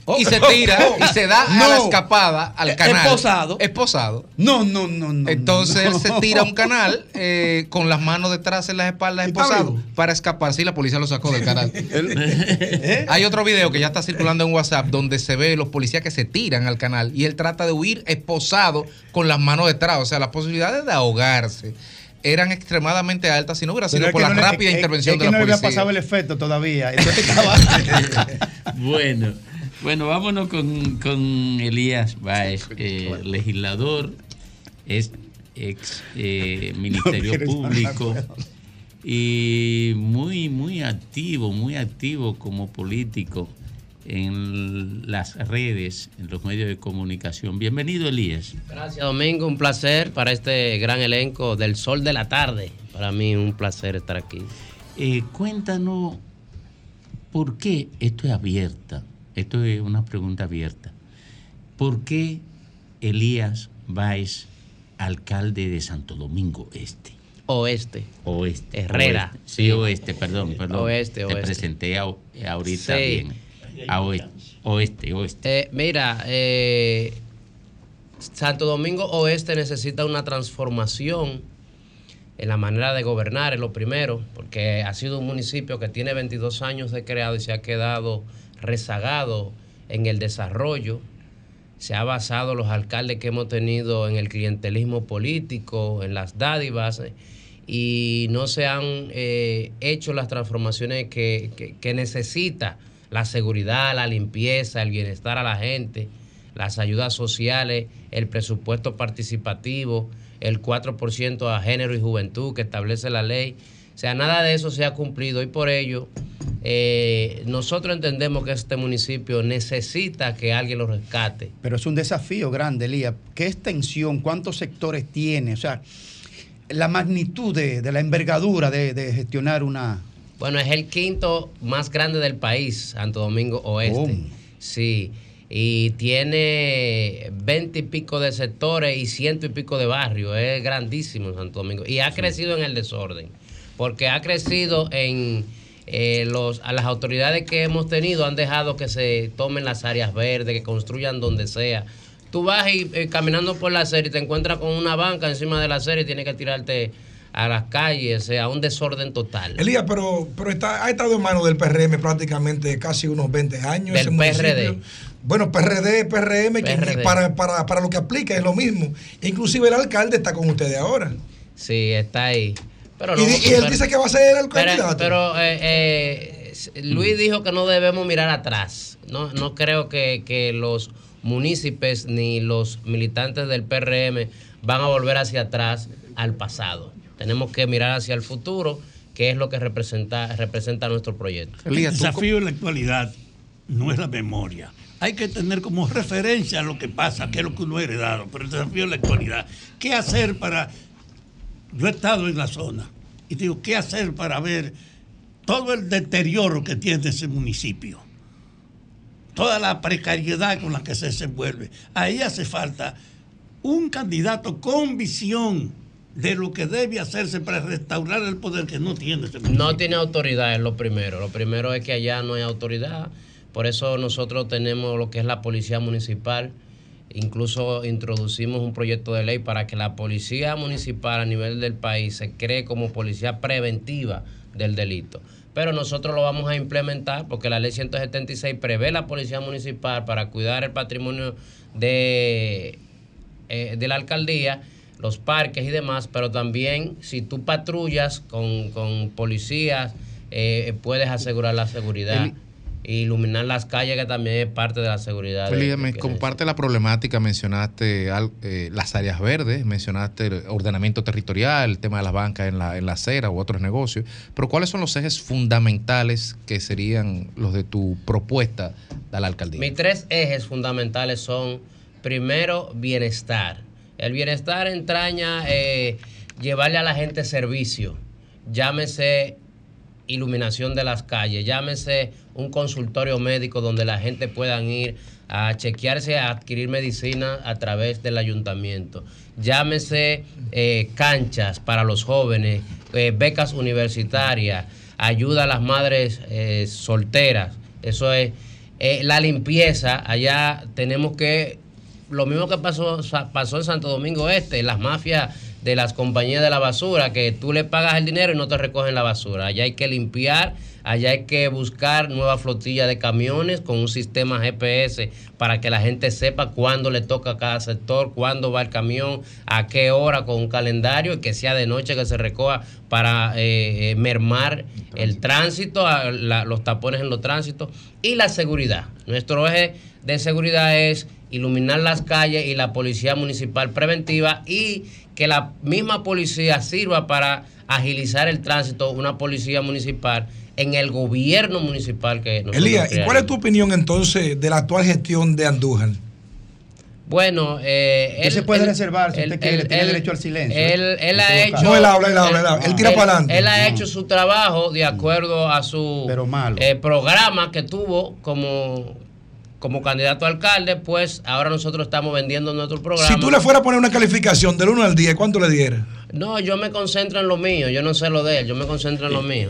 Oh. y se tira y se da a la escapada al Eh, canal. esposado. Esposado. No, no, no, no. Entonces no. él se tira a un [LAUGHS] canal eh, con las manos detrás en las espaldas ¿Está esposado para escapar. Sí, la policía lo sacó del canal. [LAUGHS] Hay otro video que ya está circulando en WhatsApp donde se ve los policías que se tiran al canal y él trata de huir esposado con las manos detrás. O sea, las posibilidades de ahogarse eran extremadamente altas si no hubiera sido por la no rápida intervención es que de la no le había policía. pasado el efecto todavía. [LAUGHS] Bueno, bueno, vámonos con, con Elías Báez, eh, legislador, es ex eh, [LAUGHS] Ministerio No Público y muy, muy activo, muy activo como político en las redes, en los medios de comunicación. Bienvenido, Elías. Gracias, Domingo. Un placer para este gran elenco del Sol de la Tarde. Para mí, un placer estar aquí. Eh, cuéntanos por qué esto es abierta. Esto es una pregunta abierta. ¿Por qué Elías Báez, alcalde de Santo Domingo Este? Oeste. Oeste. Herrera. Oeste. Sí, oeste, perdón, perdón. Oeste, Te oeste. presenté a- ahorita Sí. bien. A oeste, oeste, oeste. Eh, mira, eh, Santo Domingo Oeste necesita una transformación en la manera de gobernar, es lo primero, porque ha sido un municipio que tiene 22 años de creado y se ha quedado rezagado en el desarrollo. Se ha basado los alcaldes que hemos tenido en el clientelismo político, en las dádivas, eh, y no se han eh, hecho las transformaciones que, que- que necesita la seguridad, la limpieza, el bienestar a la gente, las ayudas sociales, el presupuesto participativo, el 4% a género y juventud que establece la ley. O sea, nada de eso se ha cumplido y por ello eh, nosotros entendemos que este municipio necesita que alguien lo rescate. Pero es un desafío grande, Elías. ¿Qué extensión, cuántos sectores tiene? O sea, la magnitud de, de la envergadura de, de gestionar una... Bueno, es el quinto más grande del país, Santo Domingo Oeste. ¿Cómo? Sí. Y tiene veinte y pico de sectores y ciento y pico de barrios. Es grandísimo Santo Domingo. Y ha crecido en el desorden. Porque ha crecido en eh, los, a las autoridades que hemos tenido han dejado que se tomen las áreas verdes, que construyan donde sea. Tú vas y, eh, caminando por la acera y te encuentras con una banca encima de la acera y tienes que tirarte a las calles, o sea, un desorden total. Elías, pero, pero está, ha estado en manos del PRM prácticamente casi unos 20 años. Del municipio. PRD. Bueno, PRD, PRM, que para, para, para lo que aplica es lo mismo. Inclusive el alcalde está con ustedes ahora. Sí, está ahí. Pero y, no- di- y él pero- dice que va a ser el pero, candidato. pero, eh, eh, Luis dijo que no debemos mirar atrás. No, no creo que, que los municipios ni los militantes del PRM van a volver hacia atrás al pasado. Tenemos que mirar hacia el futuro, que es lo que representa, representa nuestro proyecto. El desafío en la actualidad no es la memoria. Hay que tener como referencia lo que pasa, qué es lo que uno ha heredado, pero el desafío en la actualidad. ¿Qué hacer para... Yo he estado en la zona y digo, ¿qué hacer para ver todo el deterioro que tiene ese municipio? Toda la precariedad con la que se desenvuelve. Ahí hace falta un candidato con visión de lo que debe hacerse para restaurar el poder que no tiene ese municipio. No tiene autoridad, es lo primero. Lo primero es que allá no hay autoridad. Por eso nosotros tenemos lo que es la policía municipal. Incluso introducimos un proyecto de ley para que la policía municipal a nivel del país se cree como policía preventiva del delito. Pero nosotros lo vamos a implementar porque la ley 176 prevé la policía municipal para cuidar el patrimonio de, eh, de la alcaldía, los parques y demás, pero también si tú patrullas con, con policías, eh, puedes asegurar la seguridad. E iluminar las calles, que también es parte de la seguridad. Felipe, me comparte la problemática, mencionaste eh, las áreas verdes, mencionaste el ordenamiento territorial, el tema de las bancas en la, en la acera u otros negocios, pero ¿cuáles son los ejes fundamentales que serían los de tu propuesta a la alcaldía? Mis tres ejes fundamentales son, primero, bienestar. El bienestar entraña eh, llevarle a la gente servicio, llámese iluminación de las calles, llámese un consultorio médico donde la gente puedan ir a chequearse, a adquirir medicina a través del ayuntamiento. Llámese eh, canchas para los jóvenes, eh, becas universitarias, ayuda a las madres eh, solteras. Eso es la limpieza. Allá tenemos que lo mismo que pasó, pasó en Santo Domingo Este, las mafias de las compañías de la basura, que tú le pagas el dinero y no te recogen la basura. Allá hay que limpiar, allá hay que buscar nueva flotilla de camiones con un sistema GPS para que la gente sepa cuándo le toca a cada sector, cuándo va el camión, a qué hora, con un calendario y que sea de noche que se recoja para eh, eh, mermar el tránsito, la- los tapones en los tránsitos y la seguridad. Nuestro eje de seguridad es iluminar las calles y la policía municipal preventiva y que la misma policía sirva para agilizar el tránsito, una policía municipal en el gobierno municipal que nosotros Elías, ¿y cuál es tu opinión entonces de la actual gestión de Andújar? Bueno, eh, Usted se puede reservar si usted quiere, tiene derecho al silencio. Él, él ha hecho. No, él habla, él habla, él habla. Él tira él- para adelante. Él ha No. hecho su trabajo de acuerdo a su eh, programa que tuvo como, como candidato a alcalde. Pues ahora nosotros estamos vendiendo nuestro programa. Si tú le fueras a poner una calificación del 1 al 10, ¿cuánto le dieras? No, yo me concentro en lo mío, yo no sé lo de él, yo me concentro en lo mío.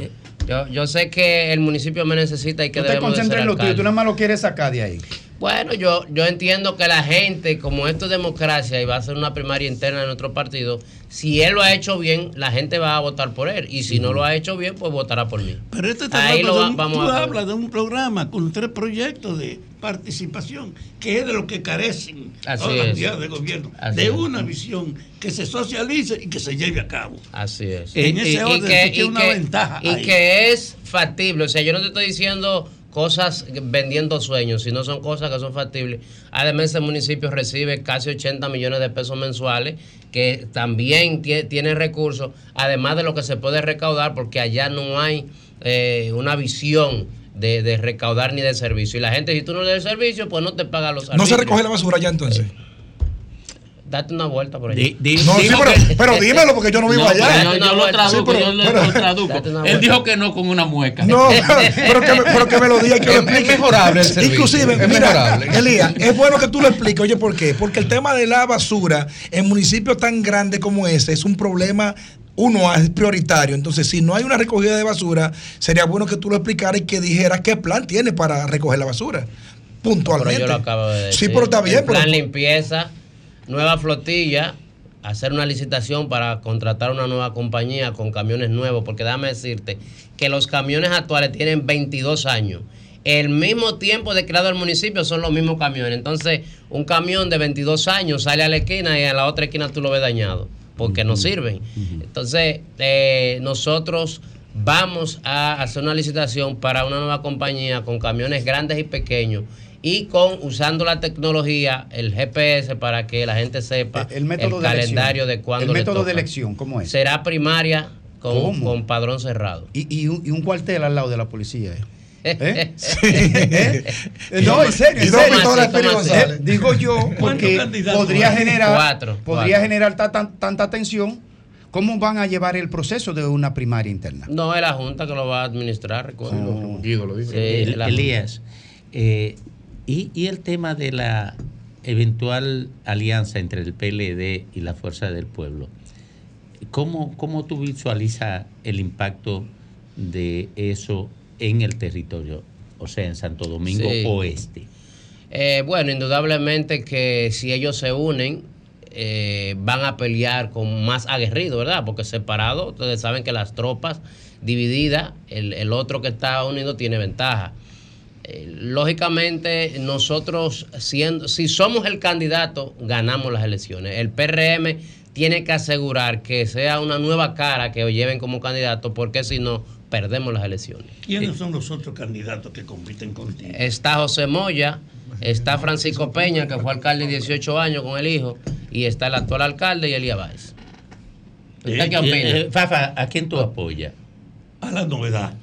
Yo, yo sé que el municipio me necesita y que Tú te debemos de concentras ser en lo tuyo, tú nada más lo quieres sacar de ahí. Bueno, yo, yo entiendo que la gente, como esto es democracia y va a ser una primaria interna de nuestro partido, si él lo ha hecho bien, la gente va a votar por él. Y si no lo ha hecho bien, pues votará por mí. Pero este te Ahí lo va- un, vamos tú a hablas de un programa con tres proyectos de participación, que es de lo que carecen Así todas las entidades de gobierno, Así de es. una visión que se socialice y que se lleve a cabo. Así es. En ese orden que una ventaja y ahí. que es factible. O sea, yo no te estoy diciendo cosas vendiendo sueños, sino son cosas que son factibles. Además, ese municipio recibe casi 80 millones de pesos mensuales, que también tie- tiene recursos, además de lo que se puede recaudar, porque allá no hay eh, una visión de, de recaudar ni de servicio. Y la gente, si tú no le das servicio, pues no te paga los ¿No se recoge la basura ya entonces? Date una vuelta por allá. No, sí, pero, pero dímelo porque yo no vivo No, allá. yo, yo lo traduzco, Sí, pero- yo lo, pero- lo traduzco. Él dijo que no con una mueca. No, [LAUGHS] pero que, me- pero que me lo diga y que lo Es- es explique. mejorable el servicio, Inclusive, es mira, mejorable. Elías, es bueno que tú lo expliques. Oye, ¿por qué? Porque el tema de la basura en municipios tan grandes como ese es un problema. Uno es prioritario. Entonces, si no hay una recogida de basura, sería bueno que tú lo explicaras y que dijeras qué plan tiene para recoger la basura. Pero Puntualmente. yo lo acabo de decir. Sí, pero está bien. El plan pero- limpieza, nueva flotilla, hacer una licitación para contratar una nueva compañía con camiones nuevos, porque déjame decirte que los camiones actuales tienen 22 años. El mismo tiempo de creado el municipio son los mismos camiones. Entonces, un camión de 22 años sale a la esquina y a la otra esquina tú lo ves dañado, porque no sirven. Entonces, eh, nosotros vamos a hacer una licitación para una nueva compañía con camiones grandes y pequeños y con usando la tecnología, el GPS para que la gente sepa El método de calendario elección. de cuándo El le método de elección, ¿cómo es? Será primaria con, con padrón cerrado. Y, y un, y un cuartel al lado de la policía. ¿eh? [LAUGHS] ¿Eh? [LAUGHS] ¿Eh? No, en serio. Digo yo, [LAUGHS] porque candidatos podría generar, Cuatro, podría cuatro. generar ta- tan- tanta tensión. ¿Cómo van a llevar el proceso de una primaria interna? No, es la Junta que lo va a administrar. Guido lo dijo. Sí, El- la- Elías, eh, y, y el tema de la eventual alianza entre el PLD y la Fuerza del Pueblo, ¿cómo, cómo tú visualizas el impacto de eso en el territorio, o sea, en Santo Domingo Sí. Oeste? Eh, bueno, indudablemente que si ellos se unen, eh, van a pelear con más aguerrido, ¿verdad? Porque separado, ustedes saben que las tropas divididas, el, el otro que está unido tiene ventaja. Eh, lógicamente, nosotros, siendo, si somos el candidato, ganamos las elecciones. El PRM tiene que asegurar que sea una nueva cara que lleven como candidato, porque si no, perdemos las elecciones. ¿Quiénes son los otros candidatos que compiten contigo? Está José Moya, está Francisco Peña, que fue alcalde 18 años con el hijo, y está el actual alcalde y Elías Báez. ¿Usted Eh, qué opina? eh, eh, Fafa, ¿a quién tú apoyas? A la novedad.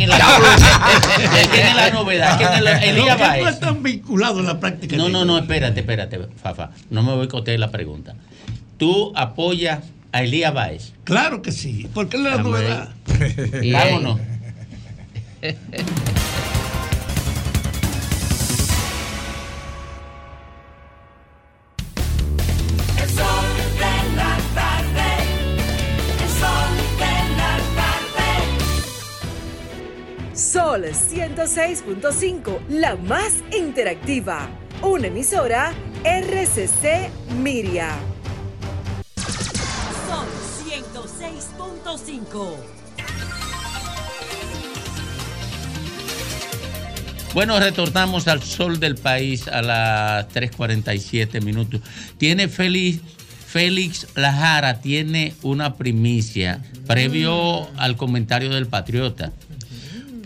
¿Quién es la, ¿Quién es la novedad? ¿Quién es la, Elías Báez? no están vinculados en la práctica. No, no, no, espérate, espérate, Fafa. No me voy a contestar la pregunta. ¿Tú apoyas a Elías Báez? Claro que sí, porque es la novedad. [LAUGHS] Vámonos. [LAUGHS] Sol 106.5, la más interactiva. Una emisora RCC Miria. Sol 106.5. Bueno, retornamos al sol del país a las 3.47 minutos. Tiene Félix, Félix Lajara, tiene una primicia previo al comentario del patriota.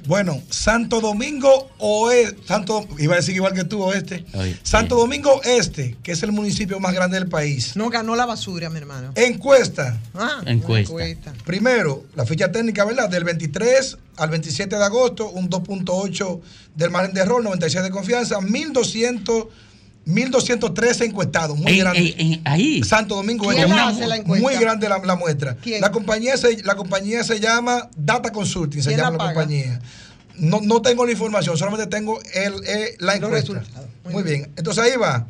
Bueno, Santo Domingo Oeste, Santo, iba a decir igual que tú, Oeste. Santo Domingo Este, que es el municipio más grande del país. No ganó la basura, mi hermano. Encuesta. Ah, Encuesta. Primero, la ficha técnica, ¿verdad? Del 23 al 27 de agosto, un 2.8 del margen de error, 96 de confianza, 1200, 1213 encuestados. Muy grande. ahí. Santo Domingo ¿Quién Este, una hace mu- la encuesta? Muy grande la, la muestra. ¿Quién? La compañía, se, la compañía se llama Data Consulting, se ¿Quién llama la paga? compañía. No, no tengo la información, solamente tengo el, la encuesta. Muy bien. Entonces ahí va.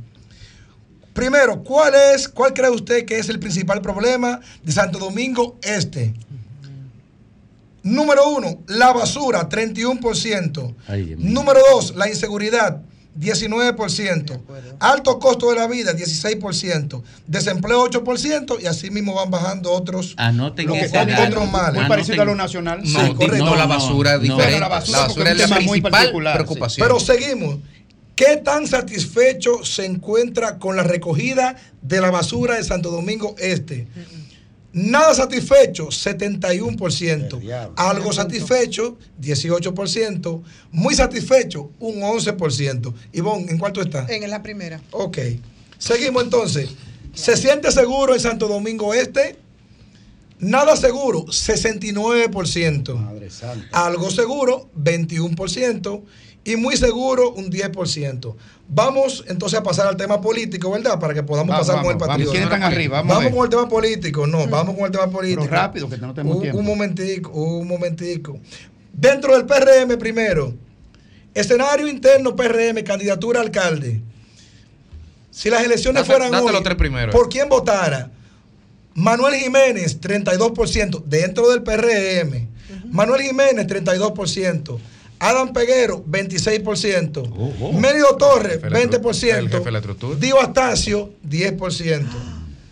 Primero, ¿cuál es, cuál cree usted que es el principal problema de Santo Domingo Este? Número uno, la basura, 31%. Ay. Número dos, la inseguridad, 19%. Alto costo de la vida, 16%. Desempleo, 8%. Y así mismo van bajando otros, Anoten lo que data. otros males. Muy parecido a lo nacional. No, Sí, correcto. no, la basura es No, no. diferente. Bueno, la la basura basura, porque es la tema muy principal particular, preocupación. Pero seguimos. ¿Qué tan satisfecho se encuentra con la recogida de la basura de Santo Domingo Este? Nada satisfecho, 71%. Algo satisfecho, 18%. Muy satisfecho, un 11%. Ivonne, ¿en cuánto está? En la primera. Ok. Seguimos entonces. ¿Se siente seguro en Santo Domingo Este? Nada seguro, 69%. Madre santa. Algo seguro, 21%. Y muy seguro, un 10%. Vamos entonces a pasar al tema político, ¿verdad? Para que podamos Vamos, pasar con el vamos, vamos. patriota. ¿Quiénes están arriba? Vamos Vamos con el tema político. No, vamos con el tema político. Pero rápido, que no tenemos un, tiempo. Un momentico, un momentico. Dentro del PRM primero. Escenario interno PRM, candidatura a alcalde. Si las elecciones Date- fueran date hoy, los tres primeros. ¿por quién votara? Manuel Jiménez, 32%, dentro del PRM. Manuel Jiménez, 32%. Adam Peguero, 26%. oh. Mérido Torres, Jefe de la estru- 20%. el jefe de la estructura. Dio Astacio, 10%.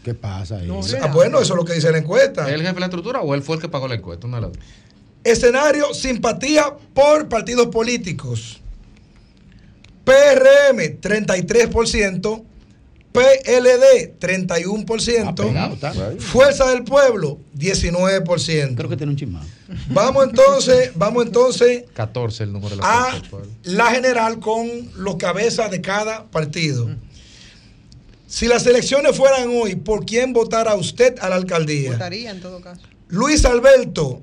¿Qué pasa ahí? Ah, bueno, eso es lo que dice la encuesta. ¿Es el jefe de la estructura o él fue el que pagó la encuesta? Una. Escenario, simpatía por partidos políticos. PRM, 33%. PLD, 31%. Fuerza del Pueblo, 19%. Creo que tiene un chismado. Vamos entonces, vamos entonces 14 el número de la a la general con los cabezas de cada partido. Si las elecciones fueran hoy, ¿por quién votara usted a la alcaldía? Votaría en todo caso. Luis Alberto,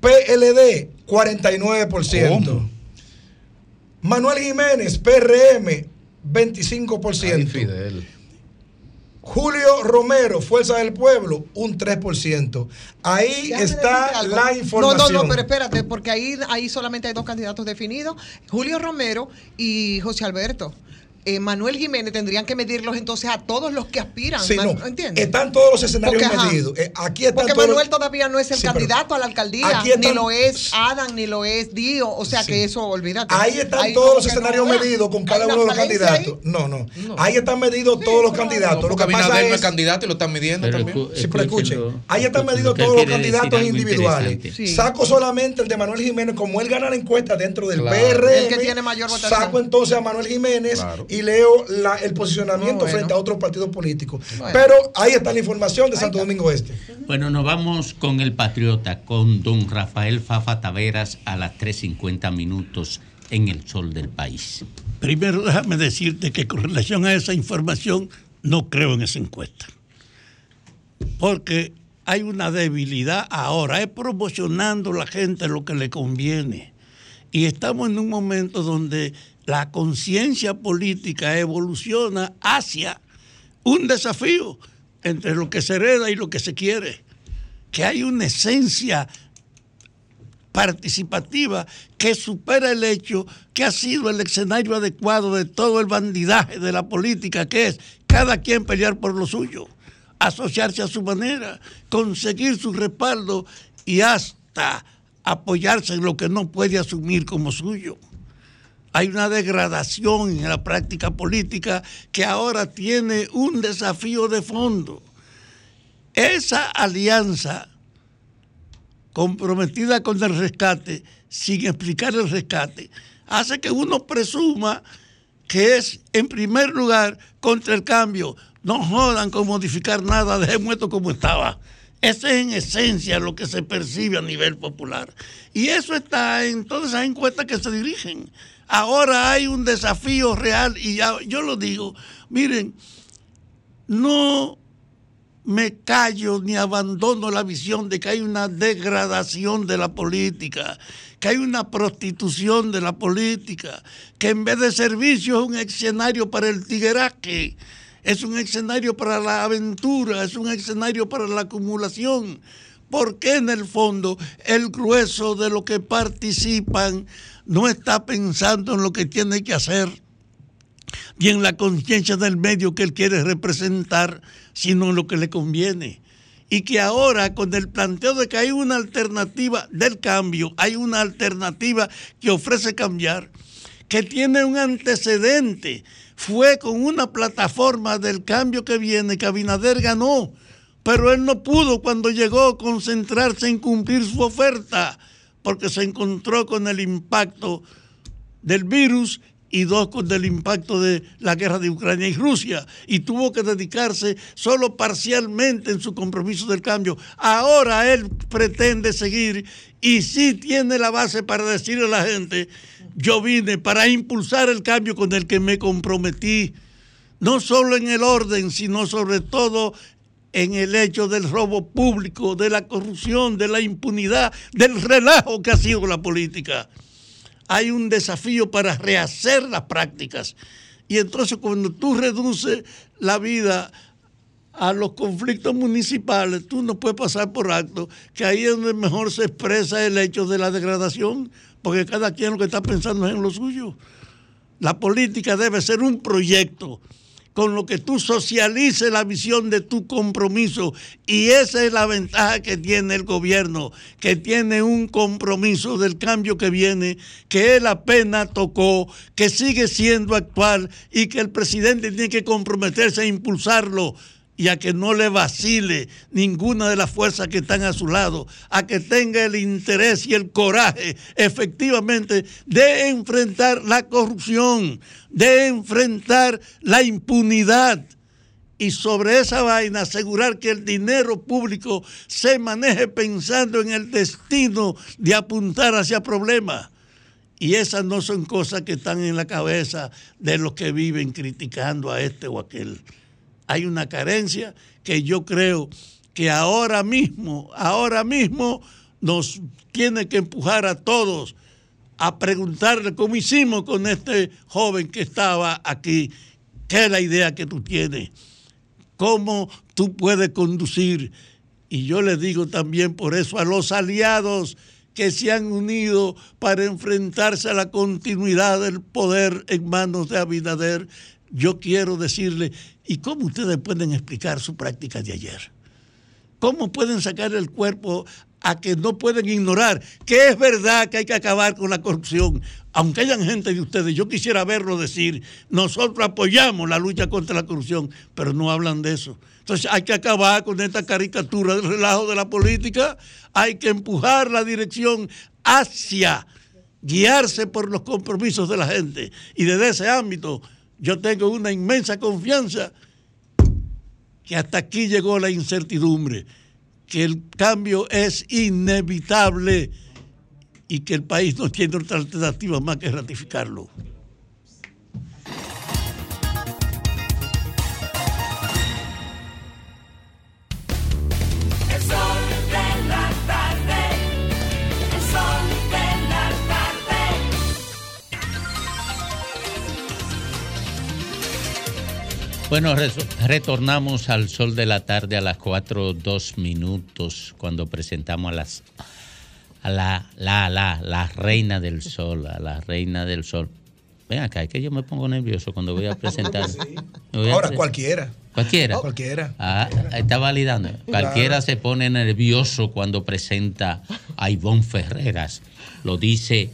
PLD, 49%. Manuel Jiménez, PRM, 25%. Julio Romero, Fuerza del Pueblo, un 3%. Ahí Déjame está la información. No, no, no, pero espérate, porque ahí, ahí solamente hay dos candidatos definidos, Julio Romero y José Alberto. Eh, Manuel Jiménez tendrían que medirlos entonces a todos los que aspiran. Sí, no. ¿Entiendes? Están todos los escenarios Porque, medidos. Eh, aquí están Porque Manuel todavía no es el Sí, candidato a la alcaldía, aquí están- ni lo es Adam, ni lo es Dio, o sea que eso, olvídate. Ahí están Ahí todos los escenarios no, medidos con cada uno de los candidatos. No, no, Ahí están medidos todos los candidatos. Lo que pasa Abinader no es es candidato y lo están midiendo también. Sí, pero escuchen, ahí están medidos todos los candidatos individuales. Saco solamente el de Manuel Jiménez, como él gana la encuesta dentro del Claro. PRM. El que tiene mayor votación. Saco entonces a Manuel Jiménez y leo la- el posicionamiento frente a otros partidos políticos. Bueno. Pero ahí está la información de Santo Domingo Este. Bueno, nos vamos con el Patriota, con don Rafael Fafa Taveras a las 3.50 minutos en el sol del país. Primero, déjame decirte que con relación a esa información, no creo en esa encuesta. Porque hay una debilidad ahora, es promocionando a la gente lo que le conviene. Y estamos en un momento donde la conciencia política evoluciona hacia un desafío entre lo que se hereda y lo que se quiere. Que hay una esencia participativa que supera el hecho que ha sido el escenario adecuado de todo el bandidaje de la política, que es cada quien pelear por lo suyo, asociarse a su manera, conseguir su respaldo y hasta apoyarse en lo que no puede asumir como suyo. Hay una degradación en la práctica política que ahora tiene un desafío de fondo. Esa alianza comprometida con el rescate, sin explicar el rescate, hace que uno presuma que es, en primer lugar, contra el cambio. No jodan con modificar nada, dejemos esto como estaba. Ese es en esencia lo que se percibe a nivel popular. Y eso está en todas esas encuestas que se dirigen. Ahora hay un desafío real y ya, yo lo digo, miren, no me callo ni abandono la visión de que hay una degradación de la política, que hay una prostitución de la política, que en vez de servicio es un escenario para el tigueraje, es un escenario para la aventura, es un escenario para la acumulación. Porque en el fondo el grueso de los que participan no está pensando en lo que tiene que hacer y en la conciencia del medio que él quiere representar, sino en lo que le conviene. Y que ahora con el planteo de que hay una alternativa del cambio, hay una alternativa que ofrece cambiar, que tiene un antecedente, fue con una plataforma del cambio que viene, que Abinader ganó, pero él no pudo cuando llegó concentrarse en cumplir su oferta, porque se encontró con el impacto del virus y dos con el impacto de la guerra de Ucrania y Rusia y tuvo que dedicarse solo parcialmente en su compromiso del cambio. Ahora él pretende seguir y sí tiene la base para decirle a la gente, yo vine para impulsar el cambio con el que me comprometí, no solo en el orden, sino sobre todo en el hecho del robo público, de la corrupción, de la impunidad, del relajo que ha sido la política hay un desafío para rehacer las prácticas. Y entonces cuando tú reduces la vida a los conflictos municipales, tú no puedes pasar por alto que ahí es donde mejor se expresa el hecho de la degradación, porque cada quien lo que está pensando es en lo suyo. La política debe ser un proyecto con lo que tú socialices la visión de tu compromiso. Y esa es la ventaja que tiene el gobierno, que tiene un compromiso del cambio que viene, que él apenas tocó, que sigue siendo actual y que el presidente tiene que comprometerse a impulsarlo y a que no le vacile ninguna de las fuerzas que están a su lado, a que tenga el interés y el coraje efectivamente de enfrentar la corrupción, de enfrentar la impunidad, y sobre esa vaina asegurar que el dinero público se maneje pensando en el destino de apuntar hacia problemas. Y esas no son cosas que están en la cabeza de los que viven criticando a este o aquel. Hay una carencia que yo creo que ahora mismo, ahora mismo nos tiene que empujar a todos a preguntarle cómo hicimos con este joven que estaba aquí, qué es la idea que tú tienes, cómo tú puedes conducir. Y yo le digo también por eso a los aliados que se han unido para enfrentarse a la continuidad del poder en manos de Abinader, yo quiero decirle, ¿y cómo ustedes pueden explicar su práctica de ayer? ¿Cómo pueden sacar el cuerpo a que no pueden ignorar que es verdad que hay que acabar con la corrupción? Aunque hayan gente de ustedes, yo quisiera verlo decir, nosotros apoyamos la lucha contra la corrupción, pero no hablan de eso. Entonces hay que acabar con esta caricatura del relajo de la política, hay que empujar la dirección hacia guiarse por los compromisos de la gente. Y desde ese ámbito yo tengo una inmensa confianza que hasta aquí llegó la incertidumbre, que el cambio es inevitable y que el país no tiene otra alternativa más que ratificarlo. Bueno, retornamos al sol de la tarde a las 4, 2 minutos cuando presentamos a las a la, la, la, la reina del sol, a la reina del sol. Ven acá, es que yo me pongo nervioso cuando voy a presentar. Me voy a Ahora pre- cualquiera. Cualquiera. Cualquiera. Ah, está validando. Cualquiera se pone nervioso cuando presenta a Ivonne Ferreras. Lo dice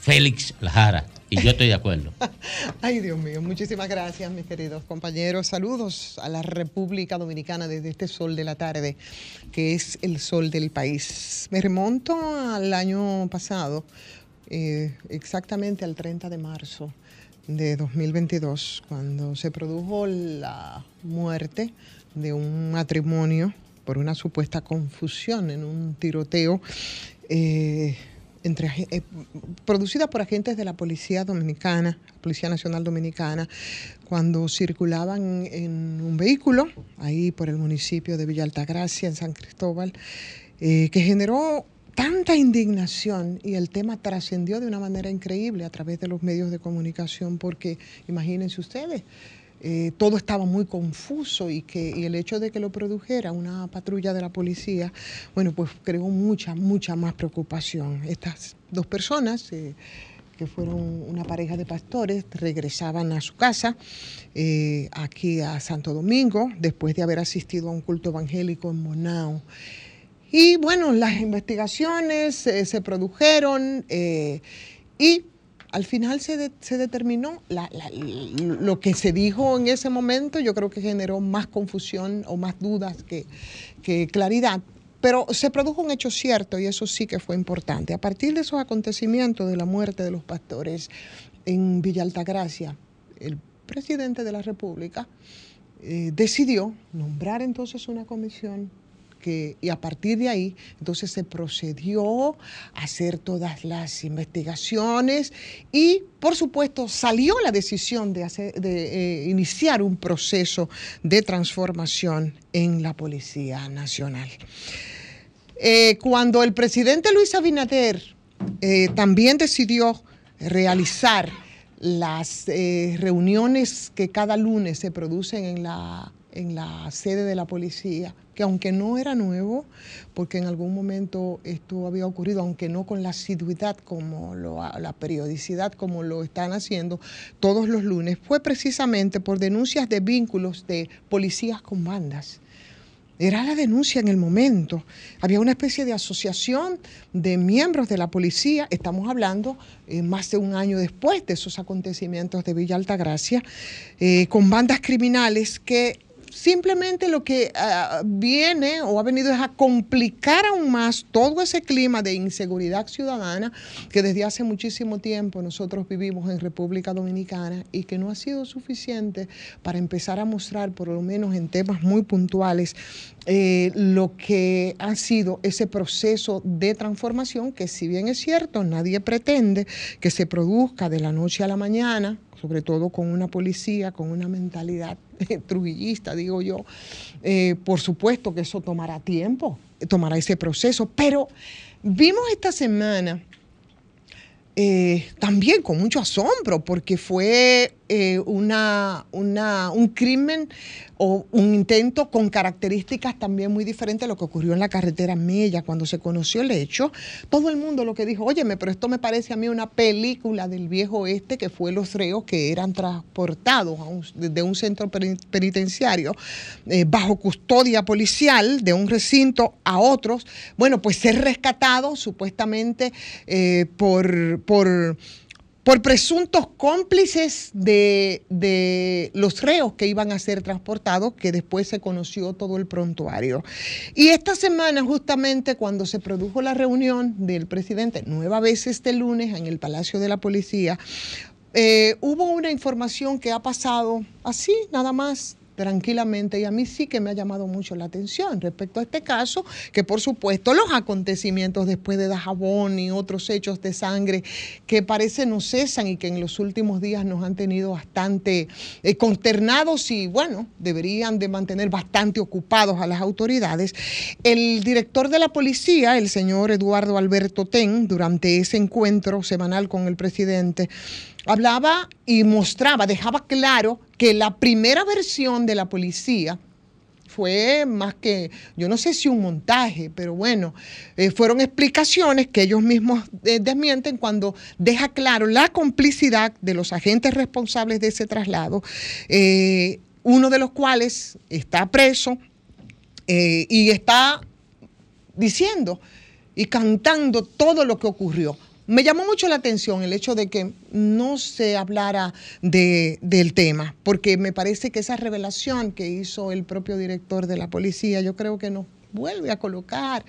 Félix Lajara. Y yo estoy de acuerdo. [LAUGHS] Ay, Dios mío, muchísimas gracias, mis queridos compañeros. Saludos a la República Dominicana desde este sol de la tarde, que es el sol del país. Me remonto al año pasado, eh, exactamente al 30 de marzo de 2022, cuando se produjo la muerte de un matrimonio por una supuesta confusión en un tiroteo. eh, eh, producida por agentes de la Policía Dominicana, Policía Nacional Dominicana, cuando circulaban en un vehículo ahí por el municipio de Villa Altagracia, en San Cristóbal, eh, que generó tanta indignación y el tema trascendió de una manera increíble a través de los medios de comunicación, porque imagínense ustedes, eh, todo estaba muy confuso y que el hecho de que lo produjera una patrulla de la policía, bueno, pues creó mucha, mucha más preocupación. Estas dos personas, eh, que fueron una pareja de pastores, regresaban a su casa, eh, aquí a Santo Domingo, después de haber asistido a un culto evangélico en Monao. Y bueno, las investigaciones se produjeron y al final se, de- se determinó lo que se dijo en ese momento, yo creo que generó más confusión o más dudas que, que claridad. Pero se produjo un hecho cierto y eso sí que fue importante. A partir de esos acontecimientos de la muerte de los pastores en Villa Altagracia, el presidente de la República eh, decidió nombrar entonces una comisión y a partir de ahí, entonces se procedió a hacer todas las investigaciones y, por supuesto, salió la decisión de, hacer, de eh, iniciar un proceso de transformación en la Policía Nacional. Eh, cuando el presidente Luis Abinader eh, también decidió realizar las reuniones que cada lunes se producen en la, en la sede de la policía, que aunque no era nuevo, porque en algún momento esto había ocurrido, aunque no con la asiduidad como lo, la periodicidad como lo están haciendo todos los lunes, fue precisamente por denuncias de vínculos de policías con bandas. Era la denuncia en el momento. Había una especie de asociación de miembros de la policía, estamos hablando eh, más de un año después de esos acontecimientos de Villa Altagracia, eh, con bandas criminales que simplemente lo que ah, viene o ha venido es a complicar aún más todo ese clima de inseguridad ciudadana que desde hace muchísimo tiempo nosotros vivimos en República Dominicana y que no ha sido suficiente para empezar a mostrar, por lo menos en temas muy puntuales, eh, lo que ha sido ese proceso de transformación que si bien es cierto, nadie pretende que se produzca de la noche a la mañana, sobre todo con una policía, con una mentalidad [LAUGHS] trujillista, digo yo. Eh, por supuesto que eso tomará tiempo, tomará ese proceso, pero vimos esta semana eh, también con mucho asombro, porque fue eh, una, una- un crimen o un intento con características también muy diferentes a lo que ocurrió en la carretera Mella cuando se conoció el hecho. Todo el mundo lo que dijo, óyeme, pero esto me parece a mí una película del viejo oeste que fue los reos que eran transportados a un- de un centro peni- penitenciario eh, bajo custodia policial de un recinto a otros. Bueno, pues ser rescatados supuestamente eh, por, por por presuntos cómplices de, de los reos que iban a ser transportados, que después se conoció todo el prontuario. Y esta semana, justamente cuando se produjo la reunión del presidente, nueva vez este lunes en el Palacio de la Policía, eh, hubo una información que ha pasado así, nada más tranquilamente y a mí sí que me ha llamado mucho la atención respecto a este caso, que por supuesto los acontecimientos después de Dajabón y otros hechos de sangre que parece no cesan y que en los últimos días nos han tenido bastante eh, consternados y bueno, deberían de mantener bastante ocupados a las autoridades. El director de la policía, el señor Eduardo Alberto Ten, durante ese encuentro semanal con el presidente, hablaba y mostraba, dejaba claro que la primera versión de la policía fue más que, yo no sé si un montaje, pero bueno, eh, fueron explicaciones que ellos mismos eh, desmienten cuando deja claro la complicidad de los agentes responsables de ese traslado, eh, uno de los cuales está preso y está diciendo y cantando todo lo que ocurrió. Me llamó mucho la atención el hecho de que no se hablara de- del tema, porque me parece que esa revelación que hizo el propio director de la policía, yo creo que nos vuelve a colocar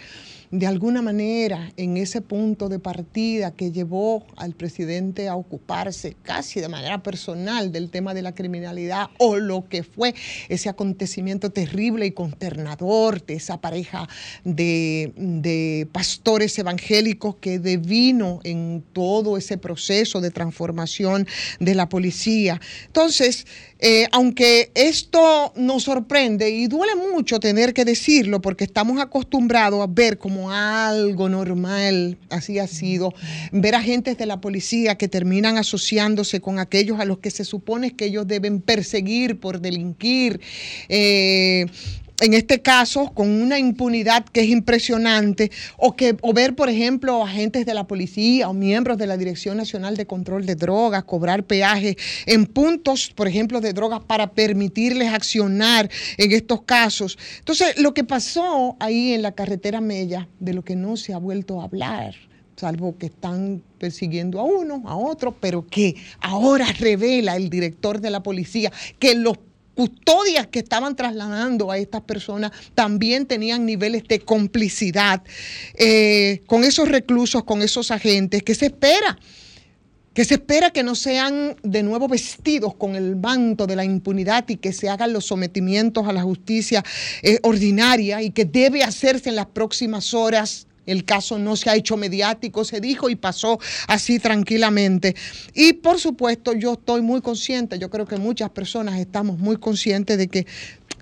de alguna manera en ese punto de partida que llevó al presidente a ocuparse casi de manera personal del tema de la criminalidad o lo que fue ese acontecimiento terrible y consternador de esa pareja de, de pastores evangélicos que devino en todo ese proceso de transformación de la policía. Entonces, eh, aunque esto nos sorprende y duele mucho tener que decirlo porque estamos acostumbrados a ver algo normal, así ha sido, ver agentes de la policía que terminan asociándose con aquellos a los que se supone que ellos deben perseguir por delinquir. eh, en este caso, con una impunidad que es impresionante, o, que, o ver, por ejemplo, agentes de la policía o miembros de la Dirección Nacional de Control de Drogas cobrar peaje en puntos, por ejemplo, de drogas para permitirles accionar en estos casos. Entonces, lo que pasó ahí en la carretera Mella, de lo que no se ha vuelto a hablar, salvo que están persiguiendo a uno, a otro, pero que ahora revela el director de la policía que los custodias que estaban trasladando a estas personas también tenían niveles de complicidad eh, con esos reclusos, con esos agentes, que se espera que se espera que no sean de nuevo vestidos con el manto de la impunidad y que se hagan los sometimientos a la justicia eh, ordinaria y que debe hacerse en las próximas horas. El caso no se ha hecho mediático, se dijo y pasó así tranquilamente. Y por supuesto, yo estoy muy consciente, yo creo que muchas personas estamos muy conscientes de que,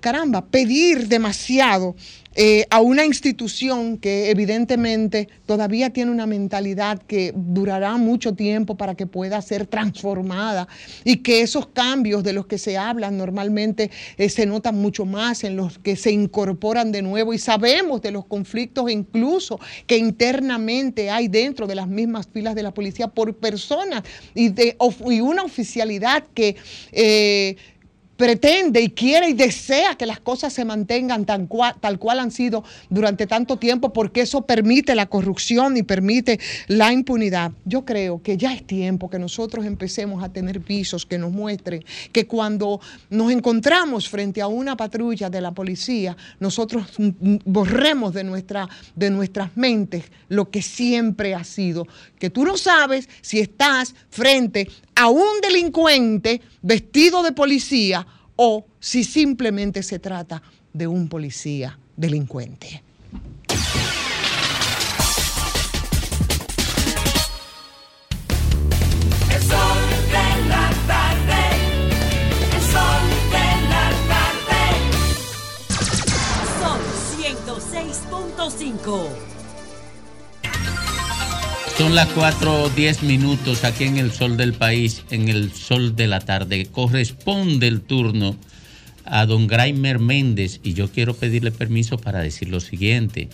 caramba, pedir demasiado eh, a una institución que evidentemente todavía tiene una mentalidad que durará mucho tiempo para que pueda ser transformada y que esos cambios de los que se hablan normalmente eh, se notan mucho más en los que se incorporan de nuevo y sabemos de los conflictos incluso que internamente hay dentro de las mismas filas de la policía por personas y, de, y una oficialidad que... eh, pretende y quiere y desea que las cosas se mantengan tan cua- tal cual han sido durante tanto tiempo, porque eso permite la corrupción y permite la impunidad. Yo creo que ya es tiempo que nosotros empecemos a tener pisos que nos muestren que cuando nos encontramos frente a una patrulla de la policía, nosotros borremos de, nuestra, de nuestras mentes lo que siempre ha sido, que tú no sabes si estás frente a un delincuente vestido de policía o si simplemente se trata de un policía delincuente. Son 106.5. Son las 4 o 10 minutos aquí en el sol del país, en el sol de la tarde. Corresponde el turno a don Graimer Méndez y yo quiero pedirle permiso para decir lo siguiente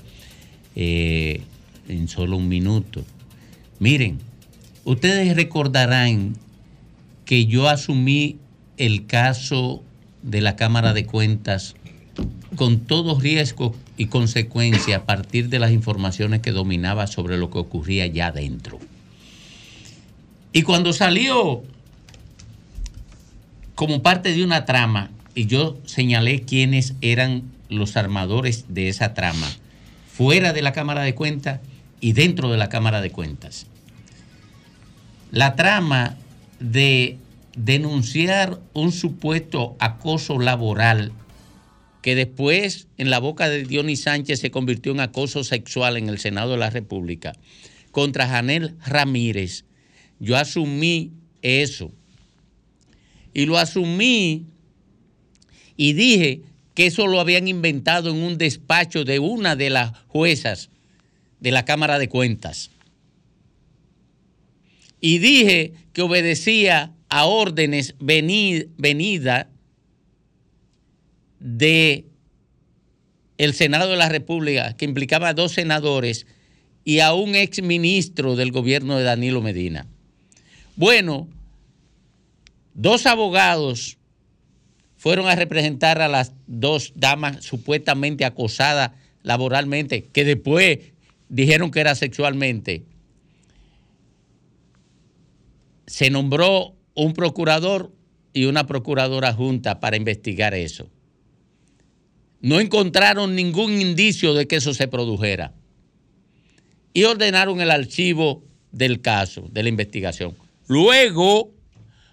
eh, en solo un minuto. Miren, ustedes recordarán que yo asumí el caso de la Cámara de Cuentas con todo riesgo y consecuencia a partir de las informaciones que dominaba sobre lo que ocurría allá adentro. Y cuando salió como parte de una trama, y yo señalé quiénes eran los armadores de esa trama, fuera de la Cámara de Cuentas y dentro de la Cámara de Cuentas. La trama de denunciar un supuesto acoso laboral que después en la boca de Dionis Sánchez se convirtió en acoso sexual en el Senado de la República contra Janel Ramírez. Yo asumí eso. Y lo asumí y dije que eso lo habían inventado en un despacho de una de las juezas de la Cámara de Cuentas. Y dije que obedecía a órdenes veni- venida de el Senado de la República, que implicaba a dos senadores y a un exministro del gobierno de Danilo Medina. Bueno, dos abogados fueron a representar a las dos damas supuestamente acosadas laboralmente, que después dijeron que era sexualmente. Se nombró un procurador y una procuradora junta para investigar eso. No encontraron ningún indicio de que eso se produjera. Y ordenaron el archivo del caso, de la investigación. Luego,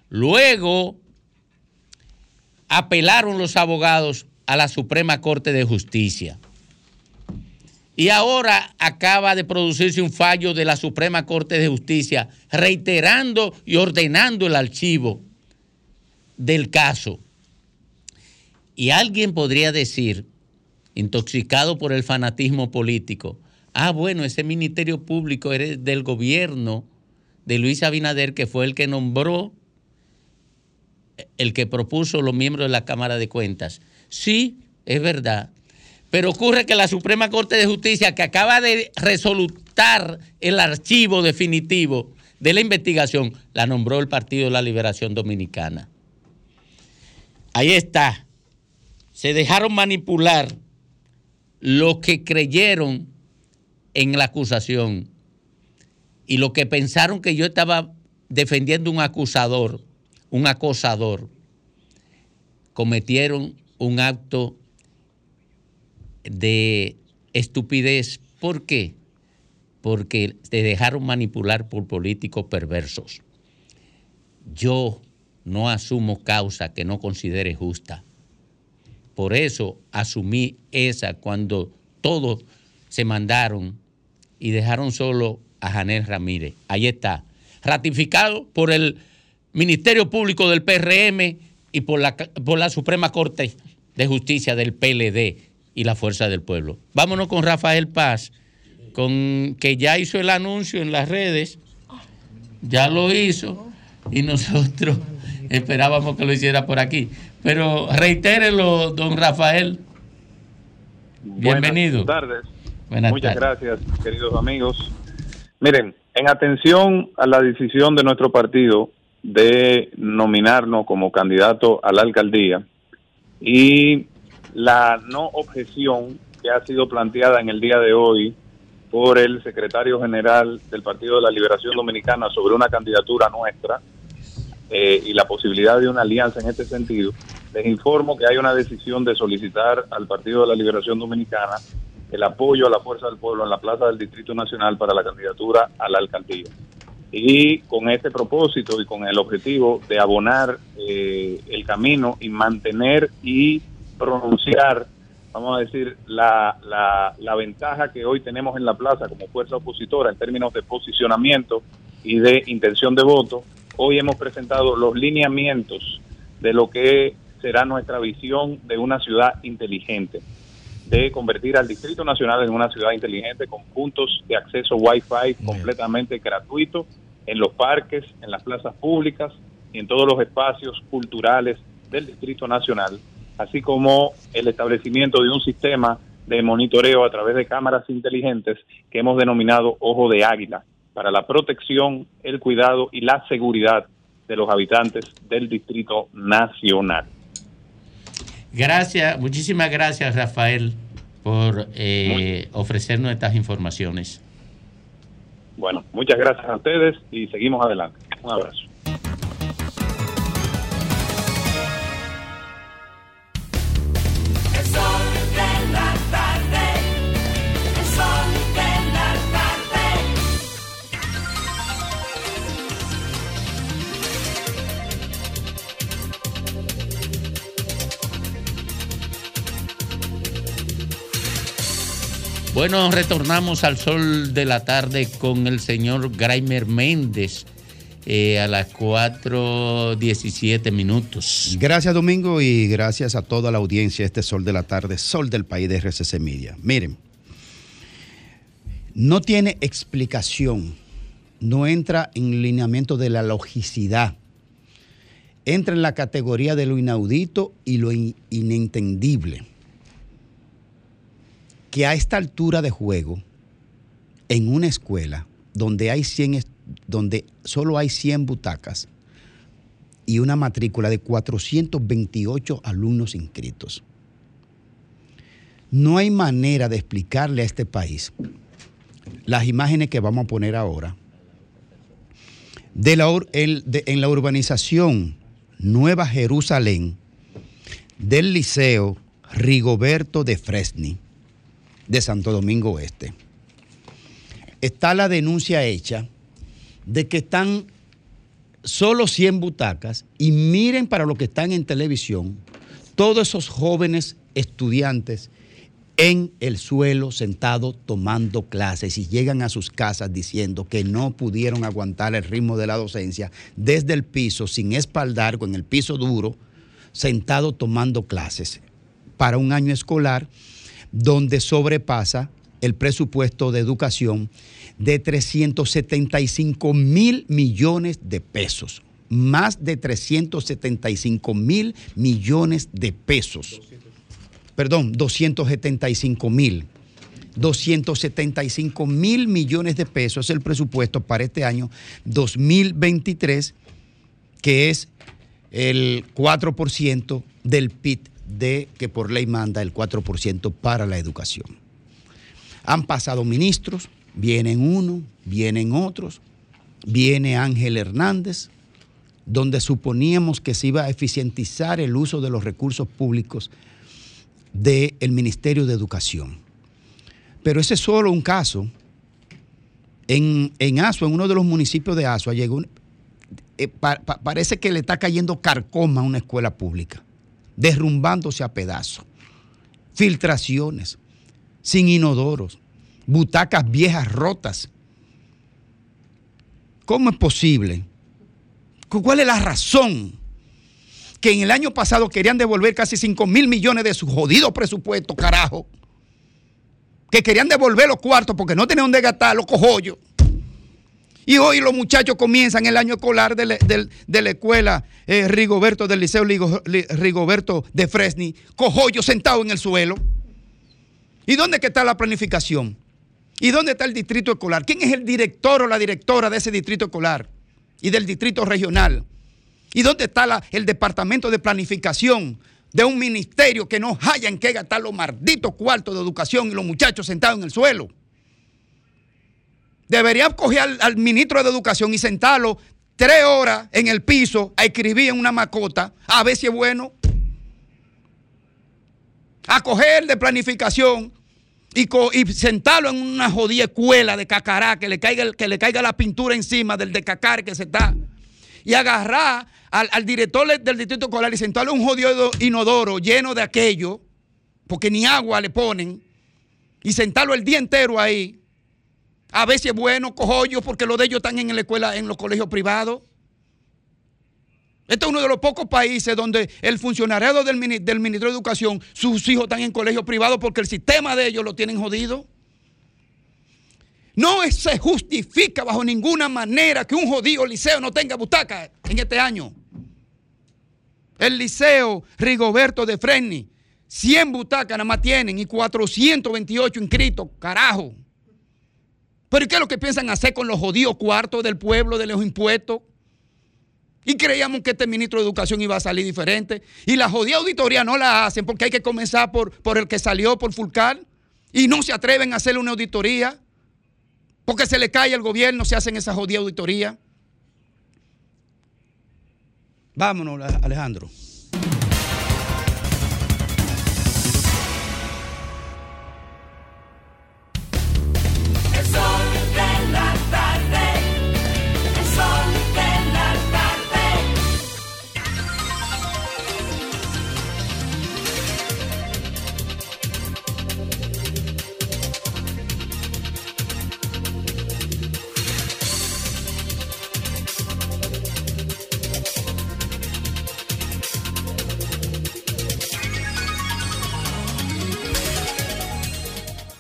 luego, apelaron los abogados a la Suprema Corte de Justicia. Y ahora acaba de producirse un fallo de la Suprema Corte de Justicia reiterando y ordenando el archivo del caso. Y alguien podría decir, intoxicado por el fanatismo político, ah, bueno, ese ministerio público era del gobierno de Luis Abinader, que fue el que nombró, el que propuso los miembros de la Cámara de Cuentas. Sí, es verdad. Pero ocurre que la Suprema Corte de Justicia, que acaba de resolutar el archivo definitivo de la investigación, la nombró el Partido de la Liberación Dominicana. Ahí está. Se dejaron manipular los que creyeron en la acusación y los que pensaron que yo estaba defendiendo un acusador, un acosador, cometieron un acto de estupidez. ¿Por qué? Porque se dejaron manipular por políticos perversos. Yo no asumo causa que no considere justa. Por eso asumí esa cuando todos se mandaron y dejaron solo a Janel Ramírez. Ahí está. Ratificado por el Ministerio Público del PRM y por la, por la Suprema Corte de Justicia del PLD y la Fuerza del Pueblo. Vámonos con Rafael Paz, con, que ya hizo el anuncio en las redes, ya lo hizo y nosotros esperábamos que lo hiciera por aquí. Pero reitérelo, don Rafael. Bienvenido. Buenas tardes. Buenas Muchas tardes. gracias, queridos amigos. Miren, en atención a la decisión de nuestro partido de nominarnos como candidato a la alcaldía y la no objeción que ha sido planteada en el día de hoy por el secretario general del Partido de la Liberación Dominicana sobre una candidatura nuestra eh, y la posibilidad de una alianza en este sentido, les informo que hay una decisión de solicitar al Partido de la Liberación Dominicana el apoyo a la Fuerza del Pueblo en la Plaza del Distrito Nacional para la candidatura a la alcaldía. Y con este propósito y con el objetivo de abonar eh, el camino y mantener y pronunciar, vamos a decir, la, la, la ventaja que hoy tenemos en la plaza como fuerza opositora en términos de posicionamiento y de intención de voto, hoy hemos presentado los lineamientos de lo que será nuestra visión de una ciudad inteligente, de convertir al Distrito Nacional en una ciudad inteligente con puntos de acceso Wi-Fi completamente gratuitos en los parques, en las plazas públicas y en todos los espacios culturales del Distrito Nacional, así como el establecimiento de un sistema de monitoreo a través de cámaras inteligentes que hemos denominado Ojo de Águila para la protección, el cuidado y la seguridad de los habitantes del Distrito Nacional. Gracias, muchísimas gracias Rafael por eh, ofrecernos estas informaciones. Bueno, muchas gracias a ustedes y seguimos adelante. Un abrazo. Bueno, retornamos al sol de la tarde con el señor Graimer Méndez eh, a las 4.17 minutos. Gracias Domingo y gracias a toda la audiencia este Sol de la Tarde, Sol del País de RCC Media. Miren, no tiene explicación, no entra en lineamiento de la logicidad, entra en la categoría de lo inaudito y lo in- inentendible. Que a esta altura de juego, en una escuela donde, hay 100, est- donde solo hay 100 butacas, y una matrícula de 428 alumnos inscritos. No hay manera de explicarle a este país las imágenes que vamos a poner ahora de la, en la urbanización Nueva Jerusalén del Liceo Rigoberto de Fresni de Santo Domingo Oeste. Está la denuncia hecha de que están solo 100 butacas y miren para lo que están en televisión, todos esos jóvenes estudiantes en el suelo sentados tomando clases y llegan a sus casas diciendo que no pudieron aguantar el ritmo de la docencia desde el piso, sin espaldar, con el piso duro, sentado tomando clases para un año escolar donde sobrepasa el presupuesto de educación de 375 mil millones de pesos. Más de 375 mil millones de pesos. Perdón, 275 mil. 275 mil millones de pesos es el presupuesto para este año 2023, que es el 4% del PIB de que por ley manda el 4% para la educación. Han pasado ministros, vienen uno, vienen otros, viene Ángel Hernández, donde suponíamos que se iba a eficientizar el uso de los recursos públicos del Ministerio de Educación. Pero ese es solo un caso. En, en Asua, en uno de los municipios de Asua, llegó eh, pa- pa- parece que le está cayendo carcoma a una escuela pública, derrumbándose a pedazos. Filtraciones, sin inodoros, butacas viejas rotas. ¿Cómo es posible? ¿Cu- ¿Cuál es la razón? Que en el año pasado querían devolver casi 5 mil millones de su jodido presupuesto, carajo. Que querían devolver los cuartos porque no tenían dónde gastar los cojollos. Y hoy los muchachos comienzan el año escolar de la, escuela eh, Rigoberto, del Liceo Rigoberto de Fresni, cojollos sentados en el suelo. ¿Y dónde que está la planificación? ¿Y dónde está el distrito escolar? ¿Quién es el director o la directora de ese distrito escolar? y del distrito regional? ¿Y dónde está el departamento de planificación de un ministerio que no haya en qué gastar los malditos cuartos de educación y los muchachos sentados en el suelo? Debería coger al, ministro de educación y sentarlo tres horas en el piso a escribir en una macota a ver si es bueno. A coger de planificación y, sentarlo en una jodida escuela de cacará, que le caiga, que le caiga la pintura encima del de cacar que se está. Y agarrar al, al director de- del distrito escolar y sentarlo en un jodido inodoro lleno de aquello, porque ni agua le ponen, y sentarlo el día entero ahí. A si es bueno, cojollos, porque los de ellos están en la escuela, en los colegios privados. Este es uno de los pocos países donde el funcionariado del, del Ministerio de Educación, sus hijos están en colegios privados porque el sistema de ellos lo tienen jodido. No se justifica bajo ninguna manera que un jodido liceo no tenga butaca en este año. El liceo Rigoberto de Fresni, 100 butacas nada más tienen y 428 inscritos, carajo. Pero ¿y qué es lo que piensan hacer con los jodidos cuartos del pueblo, de los impuestos? Y creíamos que este ministro de Educación iba a salir diferente. Y la jodida auditoría no la hacen porque hay que comenzar por, por el que salió, por Fulcar. Y no se atreven a hacerle una auditoría. Porque se le cae al gobierno, se hacen esa jodida auditoría. Vámonos, Alejandro.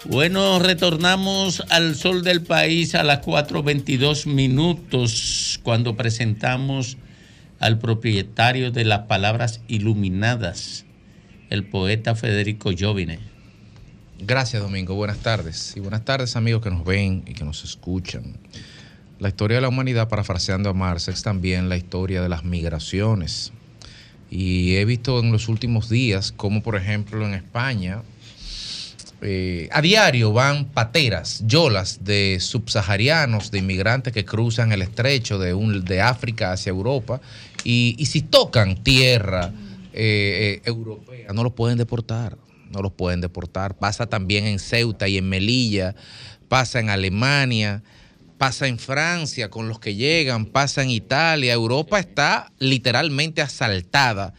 Bueno, retornamos al sol del país a las 4.22 minutos cuando presentamos al propietario de las palabras iluminadas, el poeta Federico Jovine. Gracias, Domingo. Buenas tardes. Y buenas tardes, amigos que nos ven y que nos escuchan. La historia de la humanidad, parafraseando a Marx, es también la historia de las migraciones. Y he visto en los últimos días cómo, por ejemplo, en España, eh, a diario van pateras, yolas de subsaharianos, de inmigrantes que cruzan el estrecho de, un, de África hacia Europa y, si tocan tierra eh, eh, europea, no los pueden deportar, no los pueden deportar. Pasa también en Ceuta y en Melilla, pasa en Alemania, pasa en Francia con los que llegan, pasa en Italia. Europa está literalmente asaltada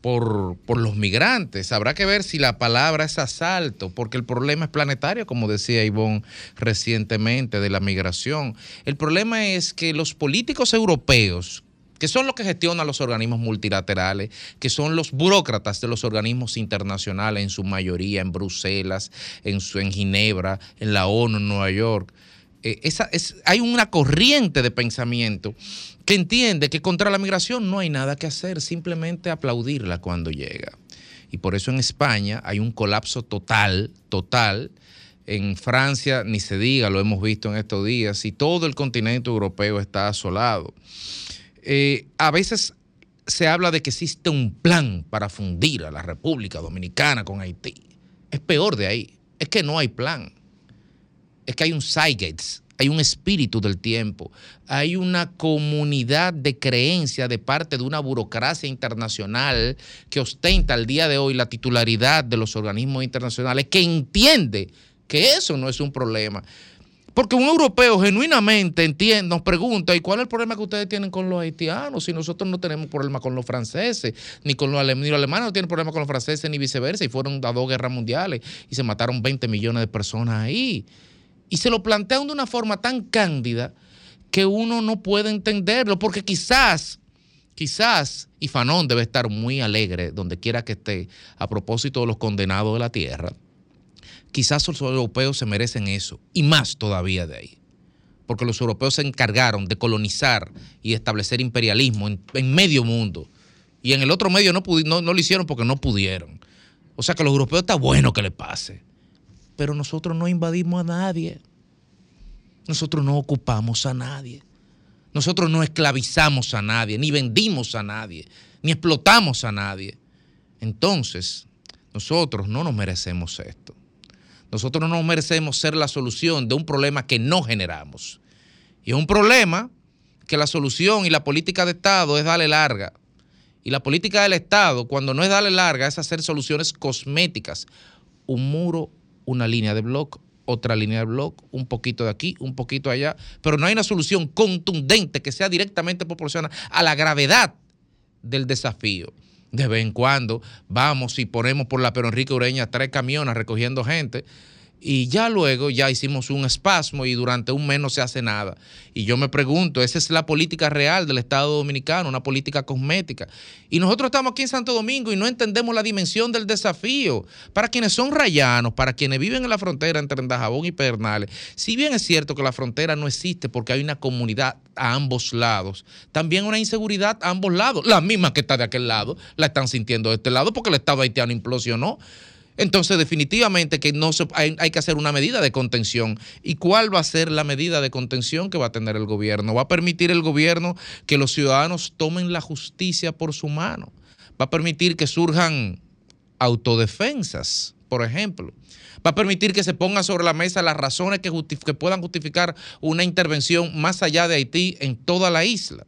por, por los migrantes. Habrá que ver si la palabra es asalto, porque el problema es planetario, como decía Ivonne recientemente, de la migración. El problema es que los políticos europeos, que son los que gestionan los organismos multilaterales, que son los burócratas de los organismos internacionales, en su mayoría en Bruselas, en, su, en Ginebra, en la ONU, en Nueva York, eh, esa, es, hay una corriente de pensamiento que entiende que contra la migración no hay nada que hacer, simplemente aplaudirla cuando llega. Y por eso en España hay un colapso total, total. En Francia, ni se diga, lo hemos visto en estos días, y todo el continente europeo está asolado. Eh, a veces se habla de que existe un plan para fundir a la República Dominicana con Haití. Es peor de ahí, es que no hay plan es que hay un Zeitgeist, hay un espíritu del tiempo, hay una comunidad de creencia de parte de una burocracia internacional que ostenta al día de hoy la titularidad de los organismos internacionales, que entiende que eso no es un problema. Porque un europeo genuinamente entiende, nos pregunta, ¿y cuál es el problema que ustedes tienen con los haitianos? Si nosotros no tenemos problema con los franceses, ni con los alemanes, ni los alemanes no tienen problema con los franceses, ni viceversa, y fueron a dos guerras mundiales y se mataron 20 millones de personas ahí. Y se lo plantean de una forma tan cándida que uno no puede entenderlo, porque quizás, quizás, y Fanón debe estar muy alegre donde quiera que esté, a propósito de los condenados de la tierra, quizás los europeos se merecen eso, y más todavía de ahí. Porque los europeos se encargaron de colonizar y establecer imperialismo en, medio mundo. Y en el otro medio no, no lo hicieron porque no pudieron. O sea que a los europeos está bueno que le pase pero nosotros no invadimos a nadie. Nosotros no ocupamos a nadie. Nosotros no esclavizamos a nadie, ni vendimos a nadie, ni explotamos a nadie. Entonces, nosotros no nos merecemos esto. Nosotros no merecemos ser la solución de un problema que no generamos. Y es un problema que la solución y la política de Estado es darle larga. Y la política del Estado, cuando no es darle larga, es hacer soluciones cosméticas. Un muro, una línea de bloque, otra línea de bloque, un poquito de aquí, un poquito allá. Pero no hay una solución contundente que sea directamente proporcional a la gravedad del desafío. De vez en cuando vamos y ponemos por la Pero Enrique Ureña tres camiones recogiendo gente y ya luego ya hicimos un espasmo y durante un mes no se hace nada. Y yo me pregunto, ¿esa es la política real del Estado Dominicano, una política cosmética? Y nosotros estamos aquí en Santo Domingo y no entendemos la dimensión del desafío. Para quienes son rayanos, para quienes viven en la frontera entre Dajabón y Pernales, si bien es cierto que la frontera no existe porque hay una comunidad a ambos lados, también una inseguridad a ambos lados. La misma que está de aquel lado, la están sintiendo de este lado porque el Estado haitiano implosionó. Entonces, definitivamente que no se, hay, que hacer una medida de contención. ¿Y cuál va a ser la medida de contención que va a tener el gobierno? ¿Va a permitir el gobierno que los ciudadanos tomen la justicia por su mano? ¿Va a permitir que surjan autodefensas, por ejemplo? ¿Va a permitir que se pongan sobre la mesa las razones que, que puedan justificar una intervención más allá de Haití en toda la isla?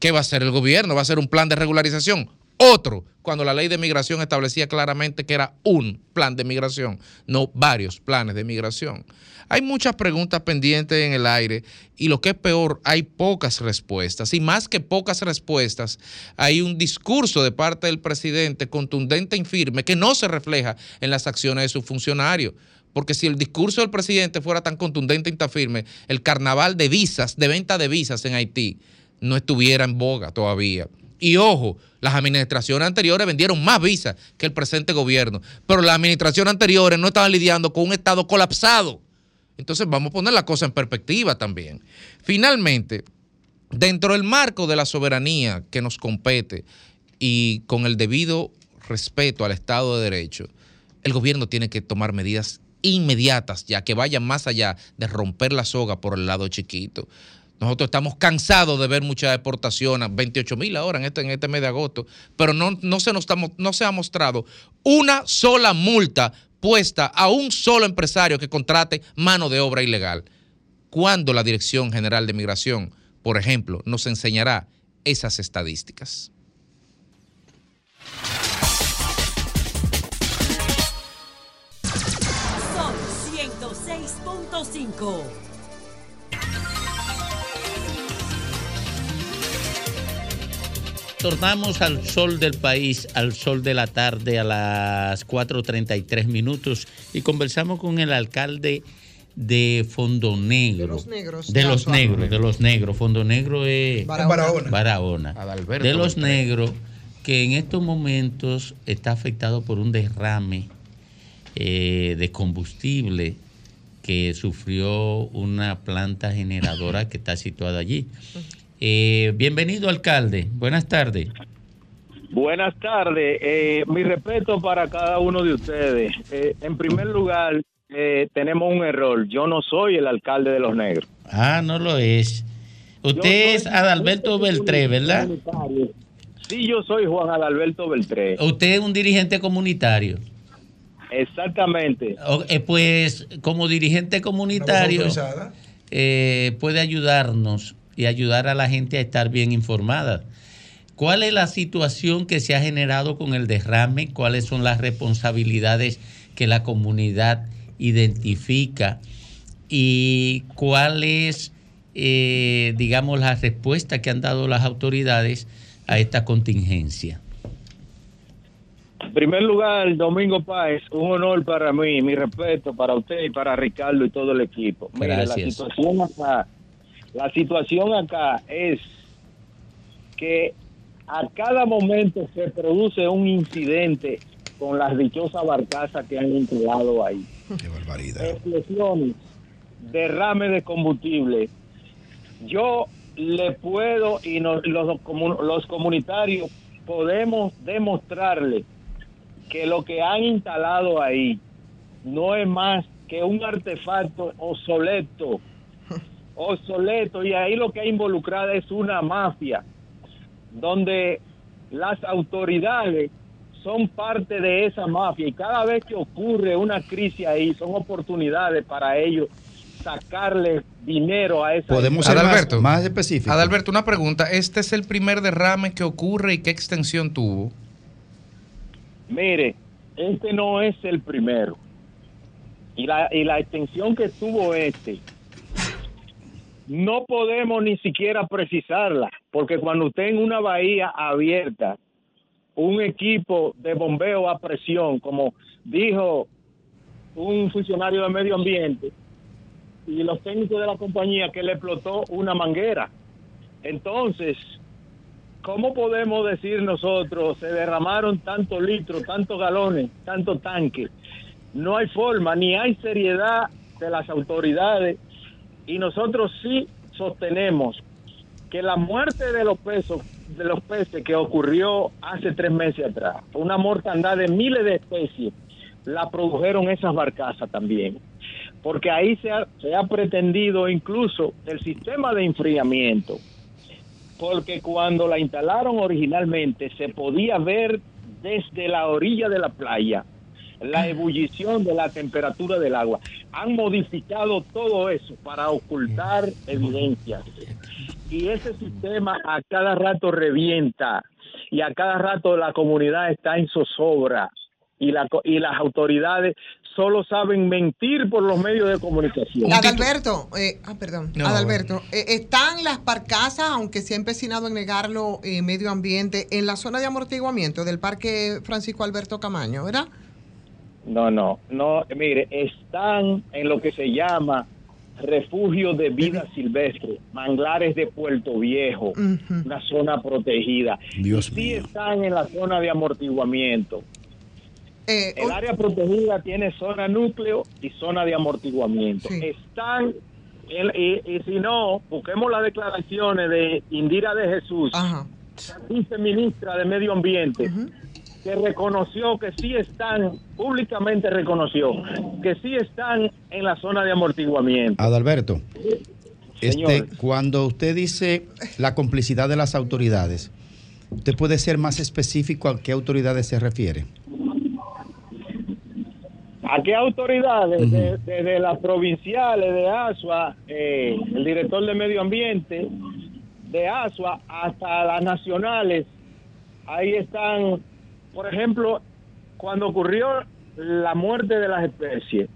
¿Qué va a hacer el gobierno? ¿Va a hacer un plan de regularización? Otro, cuando la ley de migración establecía claramente que era un plan de migración, no varios planes de migración. Hay muchas preguntas pendientes en el aire y lo que es peor, hay pocas respuestas. Y más que pocas respuestas, hay un discurso de parte del presidente contundente e infirme que no se refleja en las acciones de sus funcionarios. Porque si el discurso del presidente fuera tan contundente y tan firme, el carnaval de visas, de venta de visas en Haití, no estuviera en boga todavía. Y ojo, las administraciones anteriores vendieron más visas que el presente gobierno, pero las administraciones anteriores no estaban lidiando con un Estado colapsado. Entonces vamos a poner la cosa en perspectiva también. Finalmente, dentro del marco de la soberanía que nos compete y con el debido respeto al Estado de Derecho, el gobierno tiene que tomar medidas inmediatas, ya que vayan más allá de romper la soga por el lado chiquito. Nosotros estamos cansados de ver muchas deportaciones, 28 mil ahora en este, en este mes de agosto, pero no, no, se nos no se ha mostrado una sola multa puesta a un solo empresario que contrate mano de obra ilegal. ¿Cuándo la Dirección General de Migración, por ejemplo, nos enseñará esas estadísticas? Son 106.5. Tornamos al sol del país, al sol de la tarde a las 4.33 minutos y conversamos con el alcalde de Fondo Negro. De los negros. De los negros, de los negros. Fondo Negro es Barahona. Barahona. Adalberto De los negros que en estos momentos está afectado por un derrame eh, de combustible que sufrió una planta generadora que está situada allí. Eh, bienvenido, alcalde. Buenas tardes. Buenas tardes. Eh, mi respeto para cada uno de ustedes. Eh, en primer lugar, eh, tenemos un error. Yo no soy el alcalde de los negros. Ah, no lo es. Usted es Adalberto Beltré, ¿verdad? Sí, yo soy Juan Adalberto Beltré. Usted es un dirigente comunitario. Exactamente. Eh, pues como dirigente comunitario eh, puede ayudarnos y ayudar a la gente a estar bien informada. ¿Cuál es la situación que se ha generado con el derrame? ¿Cuáles son las responsabilidades que la comunidad identifica? ¿Y cuál es, eh, digamos, la respuesta que han dado las autoridades a esta contingencia? En primer lugar, Domingo Páez, un honor para mí, mi respeto para usted y para Ricardo y todo el equipo. Mire, la Gracias. situación acá, la situación acá es que a cada momento se produce un incidente con las dichosas barcazas que han instalado ahí. Qué barbaridad. Explosiones, derrame de combustible. Yo le puedo y nos- los, los comunitarios podemos demostrarle que lo que han instalado ahí no es más que un artefacto obsoleto, obsoleto y ahí lo que hay involucrada es una mafia donde las autoridades son parte de esa mafia y cada vez que ocurre una crisis ahí son oportunidades para ellos sacarle dinero a esa Podemos ser Adalberto, más, más específico. Adalberto, una pregunta. ¿Este es el primer derrame que ocurre y qué extensión tuvo? Mire, este no es el primero. Y la, y la extensión que tuvo este, no podemos ni siquiera precisarla, porque cuando usted en una bahía abierta, un equipo de bombeo a presión, como dijo un funcionario de medio ambiente, y los técnicos de la compañía que le explotó una manguera. Entonces, ¿cómo podemos decir nosotros se derramaron tantos litros, tantos galones, tantos tanques? No hay forma, ni hay seriedad de las autoridades y nosotros sí sostenemos que la muerte de los pesos de los peces que ocurrió hace tres meses atrás, una mortandad de miles de especies, la produjeron esas barcazas también. Porque ahí se ha, se ha pretendido incluso el sistema de enfriamiento, porque cuando la instalaron originalmente se podía ver desde la orilla de la playa la ebullición de la temperatura del agua. Han modificado todo eso para ocultar evidencias. Y ese sistema a cada rato revienta y a cada rato la comunidad está en zozobra y, la, co- y las autoridades solo saben mentir por los medios de comunicación. Adalberto, eh, ah, perdón, No. Adalberto, eh, están las barcazas, aunque se ha empecinado en negarlo eh, medio ambiente, en la zona de amortiguamiento del Parque Francisco Alberto Camaño, ¿verdad? No, no, no, mire, están en lo que se llama refugio de vida silvestre, manglares de Puerto Viejo, una zona protegida. Dios Y sí están en la zona de amortiguamiento. El área protegida tiene zona núcleo y zona de amortiguamiento. Están, en- y, y si no, busquemos las declaraciones de Indira de Jesús, viceministra de Medio Ambiente, que reconoció que sí están, públicamente reconoció, que sí están en la zona de amortiguamiento. Adalberto, este, cuando usted dice la complicidad de las autoridades, ¿usted puede ser más específico a qué autoridades se refiere? ¿A qué autoridades? De- Desde las provinciales de ASUA, eh, el director de Medio Ambiente de ASUA, hasta las nacionales. Ahí están, por ejemplo, cuando ocurrió la muerte de las especies,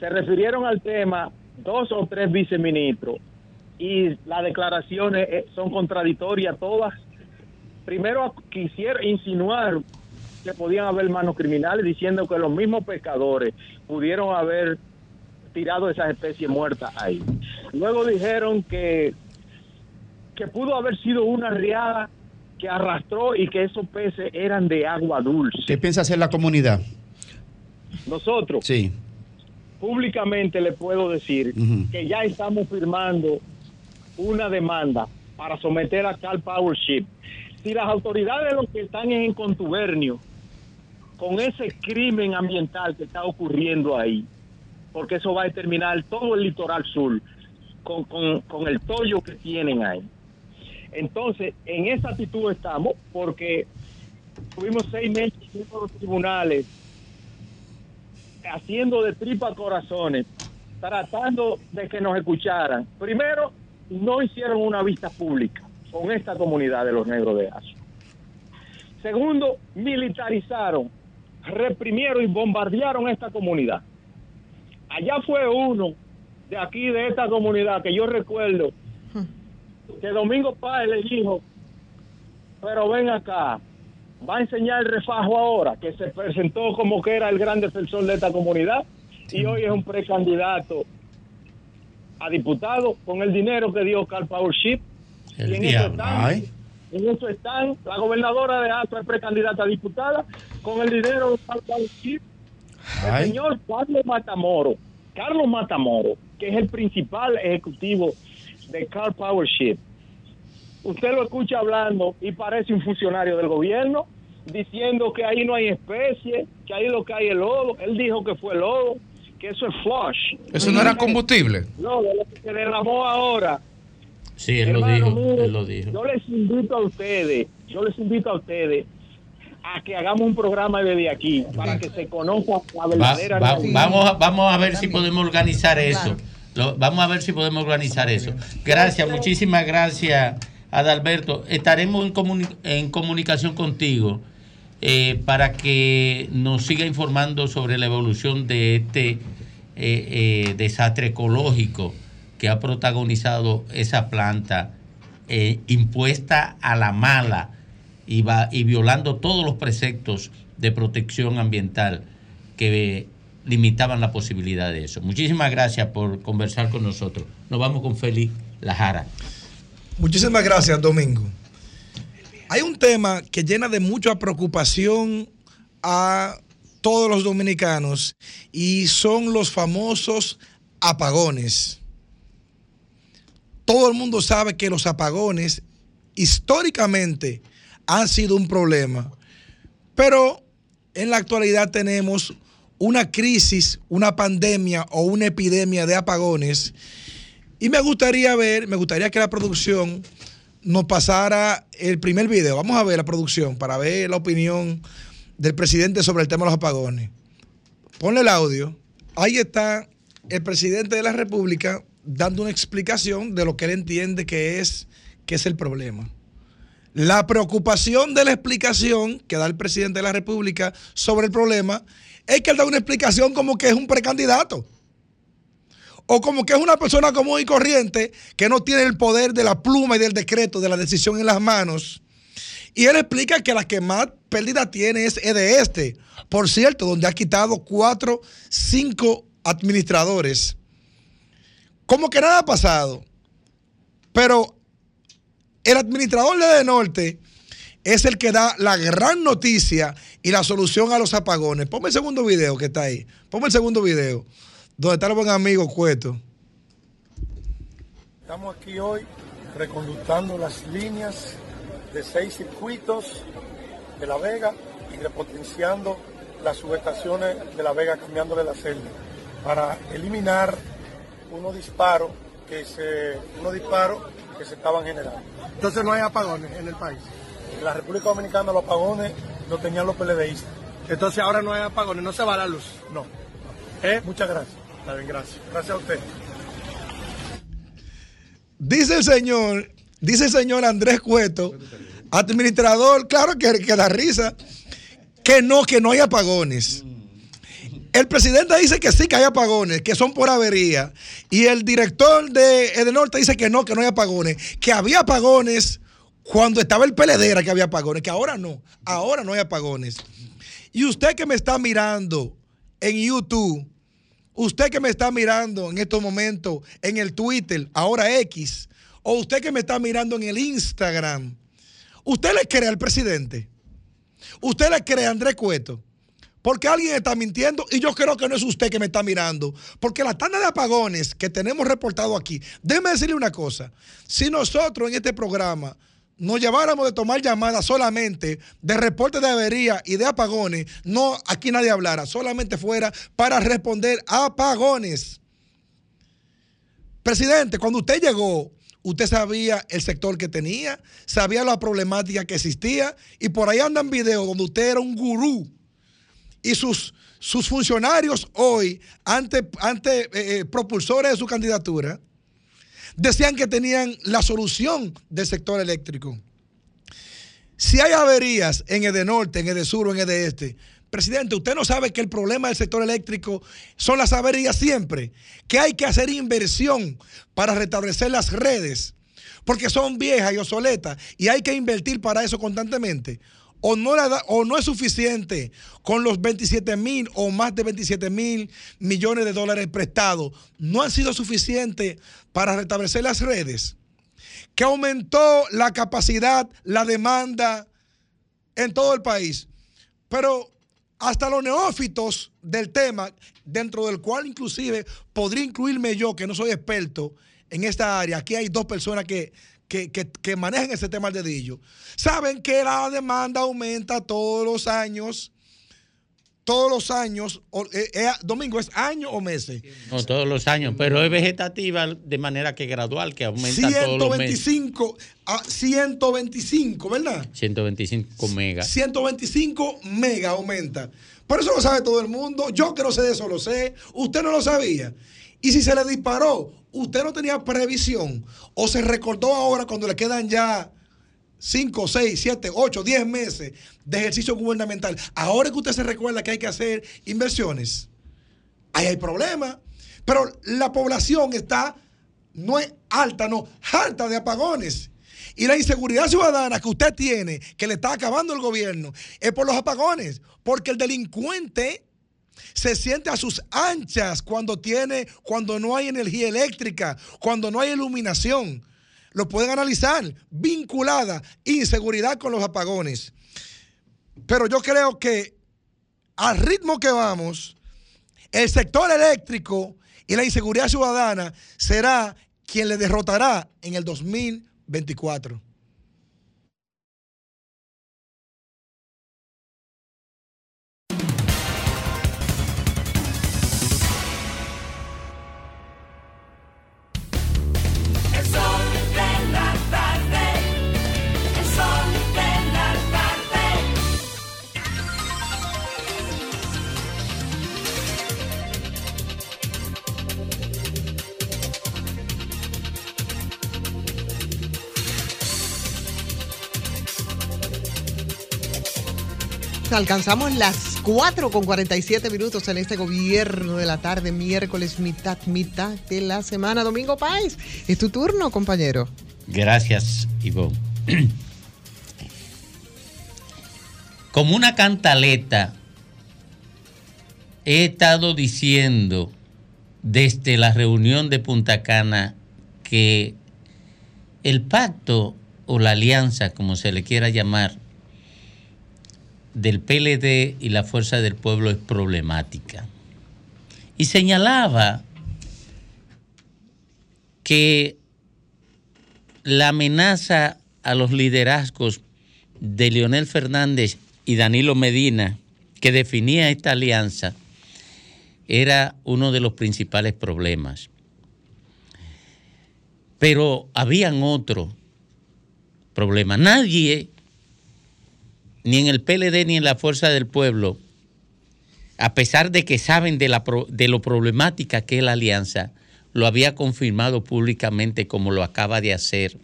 se refirieron al tema dos o tres viceministros y las declaraciones eh, son contradictorias todas. Primero quisieron insinuar que podían haber manos criminales diciendo que los mismos pescadores pudieron haber tirado esas especies muertas ahí. Luego dijeron que, que pudo haber sido una riada que arrastró y que esos peces eran de agua dulce. ¿Qué piensa hacer la comunidad? Nosotros Sí. públicamente le puedo decir que ya estamos firmando una demanda para someter a Cal Power Ship. Si las autoridades lo que están es en contubernio con ese crimen ambiental que está ocurriendo ahí, porque eso va a determinar todo el litoral sur con, con, con el tollo que tienen ahí. Entonces, en esa actitud estamos porque tuvimos seis meses en los tribunales haciendo de tripa corazones, tratando de que nos escucharan. Primero, no hicieron una vista pública con esta comunidad de los negros de Aso. Segundo, militarizaron, reprimieron y bombardearon esta comunidad. Allá fue uno de aquí, de esta comunidad, que yo recuerdo, que Domingo Páez le dijo, pero ven acá, va a enseñar el refajo ahora, que se presentó como que era el gran defensor de esta comunidad y hoy es un precandidato a diputado con el dinero que dio Carl Power Ship. El Y en eso están, en eso están, la gobernadora de Astro es precandidata a diputada con el dinero de Carl Power Ship. El Ay. señor Carlos Matamoro, Carlos Matamoro, que es el principal ejecutivo de Carl Power Ship, usted lo escucha hablando y parece un funcionario del gobierno diciendo que ahí no hay especie, que ahí lo que hay es lodo. Él dijo que fue lodo, que eso es flush. Eso no era combustible. No, de lo que se derramó ahora. Sí, él lo dijo, mire, él lo dijo. Yo les invito a ustedes, yo les invito a ustedes a que hagamos un programa desde aquí para que se conozca la verdadera va- vamos, a, vamos a ver si podemos organizar eso. Vamos a ver si podemos organizar eso. Gracias, muchísimas gracias, Adalberto. Estaremos en, comuni- en comunicación contigo eh, para que nos siga informando sobre la evolución de este eh, eh, desastre ecológico que ha protagonizado esa planta impuesta a la mala y, va, y violando todos los preceptos de protección ambiental que limitaban la posibilidad de eso. Muchísimas gracias por conversar con nosotros. Nos vamos con Félix Lajara. Muchísimas gracias, Domingo. Hay un tema que llena de mucha preocupación a todos los dominicanos y son los famosos apagones. Todo el mundo sabe que los apagones históricamente han sido un problema, pero en la actualidad tenemos una crisis, una pandemia o una epidemia de apagones y me gustaría ver, me gustaría que la producción nos pasara el primer video. Vamos a ver la producción para ver la opinión del presidente sobre el tema de los apagones. Ponle el audio. Ahí está el presidente de la República dando una explicación de lo que él entiende que es, que es el problema. La preocupación de la explicación que da el presidente de la República sobre el problema es que él da una explicación como que es un precandidato o como que es una persona común y corriente que no tiene el poder de la pluma y del decreto, de la decisión en las manos. Y él explica que la que más pérdida tiene es de este. Por cierto, donde ha quitado cuatro, cinco administradores. Como que nada ha pasado. Pero el administrador de De Norte es el que da la gran noticia y la solución a los apagones. Ponme el segundo video que está ahí. Ponme el segundo video donde está el buen amigo Cueto. Estamos aquí hoy reconductando las líneas de seis circuitos de La Vega y repotenciando las subestaciones de La Vega, cambiándole la celda para eliminar unos disparos que se, unos disparos que se estaban generando. Entonces no hay apagones en el país. En la República Dominicana los apagones los tenían los PLDistas. Entonces ahora no hay apagones, no se va la luz. No. Muchas gracias. Está bien, gracias. Gracias a usted. Dice el señor, dice el señor Andrés Cueto, administrador, claro que, que da risa, que no, que no hay apagones. El presidente dice que sí que hay apagones, que son por avería. Y el director de Edenorte dice que no, que no hay apagones. Que había apagones cuando estaba el PLD, era que había apagones, que ahora no, ahora no hay apagones. Y usted que me está mirando en YouTube, usted que me está mirando en estos momentos en el Twitter, ahora X, o usted que me está mirando en el Instagram, ¿usted le cree al presidente? ¿Usted le cree a Andrés Cueto? Porque alguien está mintiendo y yo creo que no es usted que me está mirando. Porque la tanda de apagones que tenemos reportado aquí, déjeme decirle una cosa. Si nosotros en este programa nos lleváramos de tomar llamadas solamente de reportes de avería y de apagones, no aquí nadie hablara, solamente fuera para responder apagones. Presidente, cuando usted llegó, usted sabía el sector que tenía, sabía la problemática que existía y por ahí andan videos donde usted era un gurú y sus, sus funcionarios hoy, ante, ante eh, eh, propulsores de su candidatura, decían que tenían la solución del sector eléctrico. Si hay averías en Edenorte, en Edesur o en Edeste, presidente, usted no sabe que el problema del sector eléctrico son las averías siempre, que hay que hacer inversión para restablecer las redes, porque son viejas y obsoletas y hay que invertir para eso constantemente. O no, la o no es suficiente con los 27 mil o más de 27 mil millones de dólares prestados, no han sido suficientes para restablecer las redes que aumentó la capacidad, la demanda en todo el país. Pero hasta los neófitos del tema, dentro del cual inclusive podría incluirme yo, que no soy experto en esta área, aquí hay dos personas que, que, que- que manejan ese tema al dedillo, saben que la demanda aumenta todos los años todos los años, eh, eh, domingo, ¿es año o meses? No todos los años, pero es vegetativa de manera que gradual, que aumenta todos los meses. 125 a 125, ¿verdad? 125 megas. 125 mega aumenta. Por eso lo sabe todo el mundo. Yo que no sé de eso lo sé. Usted no lo sabía. Y si se le disparó, usted no tenía previsión o se recordó ahora cuando le quedan ya 5, 6, 7, 8, 10 meses de ejercicio gubernamental. Ahora que usted se recuerda que hay que hacer inversiones, ahí hay problema. Pero la población está, no es alta, no, harta de apagones. Y la inseguridad ciudadana que usted tiene, que le está acabando el gobierno, es por los apagones. Porque el delincuente se siente a sus anchas cuando tiene, cuando no hay energía eléctrica, cuando no hay iluminación. Lo pueden analizar, vinculada inseguridad con los apagones. Pero yo creo que al ritmo que vamos, el sector eléctrico y la inseguridad ciudadana será quien le derrotará en el 2024. Alcanzamos las 4 con 47 minutos en este gobierno de la tarde, miércoles, mitad, mitad de la semana. Domingo Páez, es tu turno, compañero. Gracias, Ivonne. Como una cantaleta, he estado diciendo desde la reunión de Punta Cana que el pacto o la alianza, como se le quiera llamar, del PLD y la Fuerza del Pueblo es problemática. Y señalaba que la amenaza a los liderazgos de Leonel Fernández y Danilo Medina, que definía esta alianza, era uno de los principales problemas. Pero habían otros problemas. Nadie, ni en el PLD ni en la Fuerza del Pueblo, a pesar de que saben de, la de lo problemática que es la alianza, lo había confirmado públicamente como lo acaba de hacer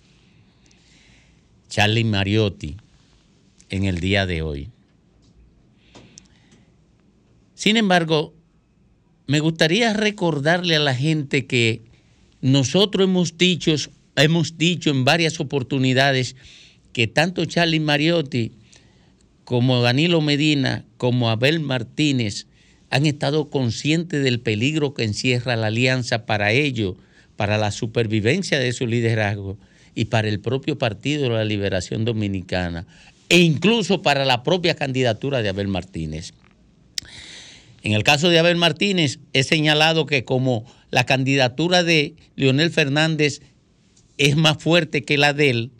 Charlie Mariotti en el día de hoy. Sin embargo, me gustaría recordarle a la gente que nosotros hemos dicho, hemos dicho en varias oportunidades que tanto Charlie Mariotti como Danilo Medina, como Abel Martínez, han estado conscientes del peligro que encierra la alianza para ello, para la supervivencia de su liderazgo y para el propio Partido de la Liberación Dominicana, e incluso para la propia candidatura de Abel Martínez. En el caso de Abel Martínez, he señalado que como la candidatura de Leonel Fernández es más fuerte que la de él,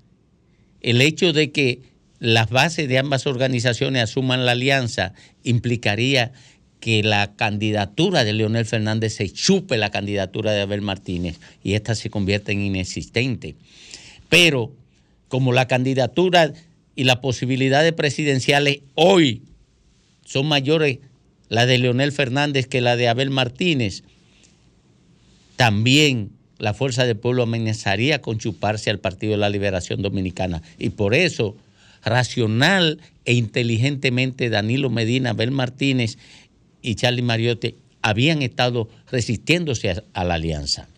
el hecho de que las bases de ambas organizaciones asuman la alianza implicaría que la candidatura de Leonel Fernández se chupe la candidatura de Abel Martínez y esta se convierte en inexistente. Pero como la candidatura y las posibilidades presidenciales hoy son mayores la de Leonel Fernández que la de Abel Martínez, también la Fuerza del Pueblo amenazaría con chuparse al Partido de la Liberación Dominicana. Y por eso, racional e inteligentemente, Danilo Medina, Abel Martínez y Charlie Mariotti habían estado resistiéndose a, a la alianza.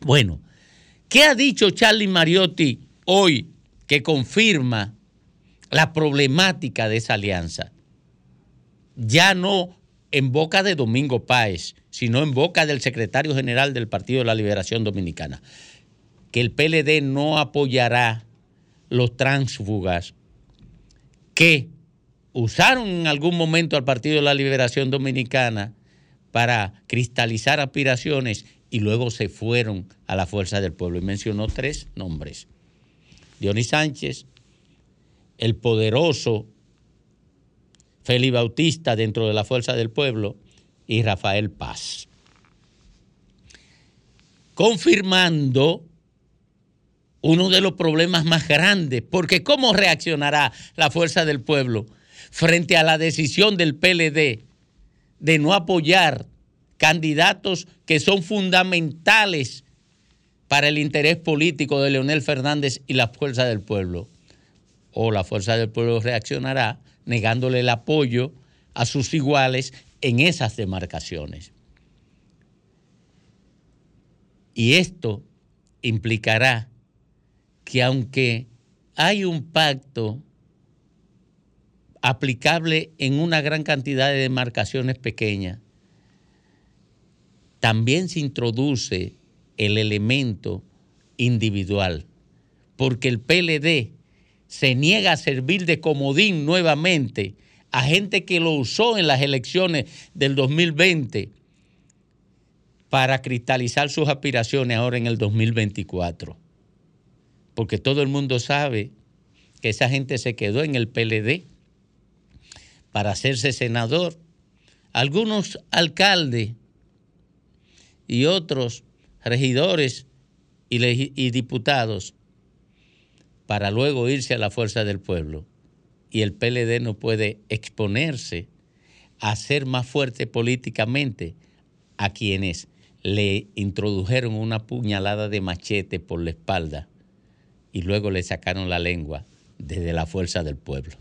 Bueno, ¿qué ha dicho Charlie Mariotti hoy que confirma la problemática de esa alianza? Ya no en boca de Domingo Páez, sino en boca del secretario general del Partido de la Liberación Dominicana, que el PLD no apoyará los tránsfugas que usaron en algún momento al Partido de la Liberación Dominicana para cristalizar aspiraciones y luego se fueron a la fuerza del pueblo. Y mencionó tres nombres. Dionis Sánchez, el poderoso Feli Bautista dentro de la Fuerza del Pueblo y Rafael Paz. Confirmando uno de los problemas más grandes, porque ¿cómo reaccionará la Fuerza del Pueblo frente a la decisión del PLD de no apoyar candidatos que son fundamentales para el interés político de Leonel Fernández y la Fuerza del Pueblo? O la Fuerza del Pueblo reaccionará negándole el apoyo a sus iguales en esas demarcaciones. Y esto implicará que aunque hay un pacto aplicable en una gran cantidad de demarcaciones pequeñas, también se introduce el elemento individual, porque el PLD se niega a servir de comodín nuevamente a gente que lo usó en las elecciones del 2020 para cristalizar sus aspiraciones ahora en el 2024. Porque todo el mundo sabe que esa gente se quedó en el PLD para hacerse senador. Algunos alcaldes y otros regidores y, diputados para luego irse a la fuerza del pueblo. Y el PLD no puede exponerse a ser más fuerte políticamente a quienes le introdujeron una puñalada de machete por la espalda y luego le sacaron la lengua desde la fuerza del pueblo.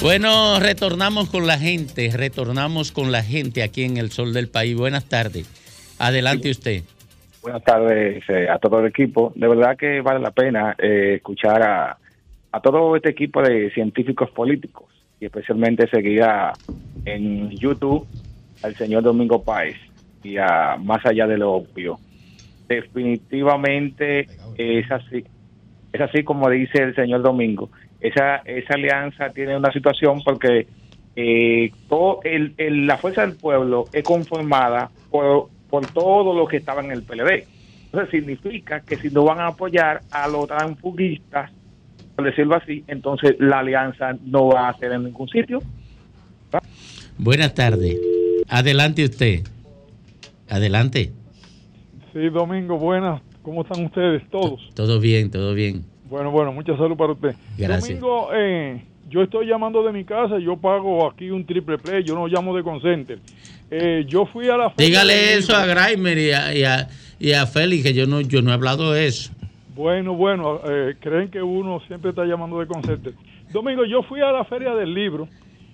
Bueno, retornamos con la gente, retornamos con la gente aquí en el Sol del País. Buenas tardes. Adelante usted. Buenas tardes eh, a todo el equipo. De verdad que vale la pena eh, escuchar a, a todo este equipo de científicos políticos y especialmente seguir a- en YouTube al señor Domingo Páez y a Más allá de lo obvio. Definitivamente es así, es así como dice el señor Domingo. Esa, esa alianza tiene una situación porque eh, el, la fuerza del pueblo es conformada por, por todo lo que estaba en el PLD. Entonces significa que si no van a apoyar a los transfugistas, decirlo así, entonces la alianza no va a ser en ningún sitio. Buenas tardes. Adelante usted. Adelante. Sí, Domingo, buenas. ¿Cómo están ustedes todos? Todo bien, todo bien. Bueno, bueno, mucha salud para usted. Gracias. Domingo, eh, yo estoy llamando de mi casa, yo pago aquí un triple play, yo no llamo de Concenter. Eh, yo fui a la Dígale eso a Graimer y a, y a- y a Félix, que yo no, yo no he hablado de eso. Bueno, bueno, eh, creen que uno siempre está llamando de Concenter. Domingo, yo fui a la feria del libro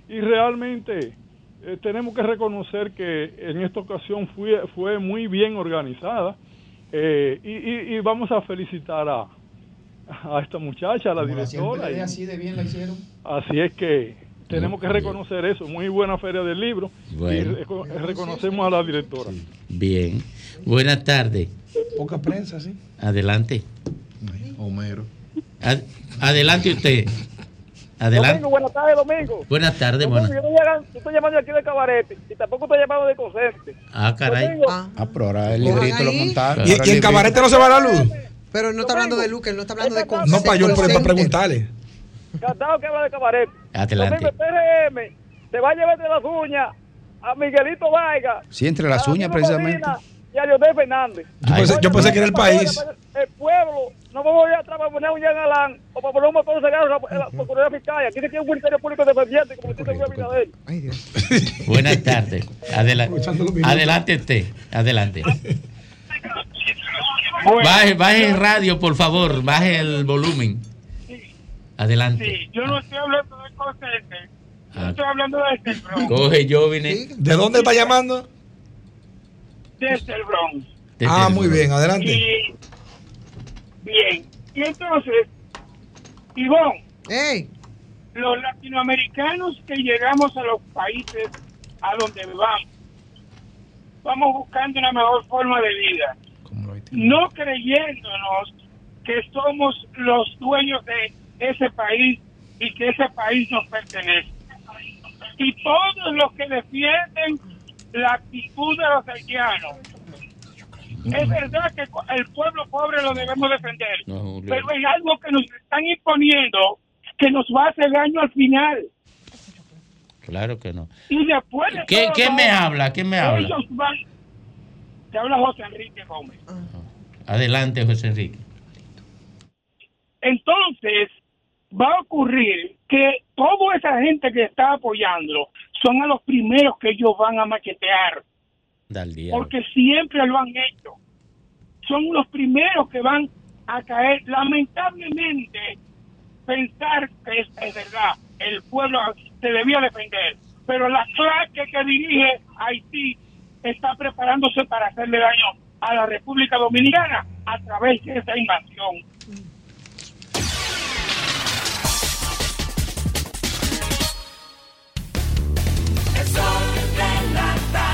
y realmente eh, tenemos que reconocer que en esta ocasión fue, fue muy bien organizada eh, y, y- y vamos a felicitar a, a esta muchacha, a la directora. y- así de bien la hicieron. Así es que tenemos que reconocer eso. Muy buena feria del libro. Bueno. Y reco- reconocemos a la directora. Bien. Buenas tardes. Poca prensa, sí. Adelante. Homero. Ad- adelante usted. Adelante. Domingo, buenas tardes, Domingo. Buenas tardes, Domingo, buenas. yo, yo estoy llamando aquí de cabarete y tampoco estoy llamando de Consente. Ah, caray. Domingo, Ah, pero ahora el librito lo montaron. ¿Y, y el en Cabarete no se va la luz? Pero no está hablando de él no está hablando de No, para yo para preguntarle. Cantado que habla de cabarete. Adelante. Domingo, el PRM se va a llevar de las uñas a Miguelito Vaiga. Sí, entre las uñas precisamente. Y a Leonel Fernández. Yo pensé, yo pensé que era el país. El pueblo no vamos a ir atrás para poner un Jean Alán o para poner un motor de cigarros en la Procuraduría Fiscal. Aquí se quiere un Ministerio Público Dependiente como Ministerio Abinader. [LAUGHS] Buenas tardes. Adela- adelante usted. Adelante. Baje, baje el radio, por favor. Baje el volumen. Adelante. Sí, yo no estoy hablando de Consente. Yo Ah. estoy hablando de este Bronx. Coge, yo vine. ¿De dónde está llamando? Desde el Bronx. Ah, muy bien, adelante. Y, bien. Y entonces, Ivonne, los latinoamericanos que llegamos a los países a donde vamos, vamos buscando una mejor forma de vida. No creyéndonos que somos los dueños de ese país y que ese país nos pertenece. Y todos los que defienden la actitud de los haitianos Es verdad que el pueblo pobre lo debemos defender, No, pero es algo que nos están imponiendo que nos va a hacer daño al final. Claro que no. Y después de ¿Qué, me habla? ¿Qué me habla? Van. Te habla José Enrique Gómez. Adelante, José Enrique. Entonces, va a ocurrir que toda esa gente que está apoyando son a los primeros que ellos van a maquetear, Dal diablo. porque siempre lo han hecho. Son los primeros que van a caer. Lamentablemente, pensar que es, es verdad, el pueblo se debía defender, pero la clase que dirige Haití está preparándose para hacerle daño a la República Dominicana a través de esa invasión. sol de la.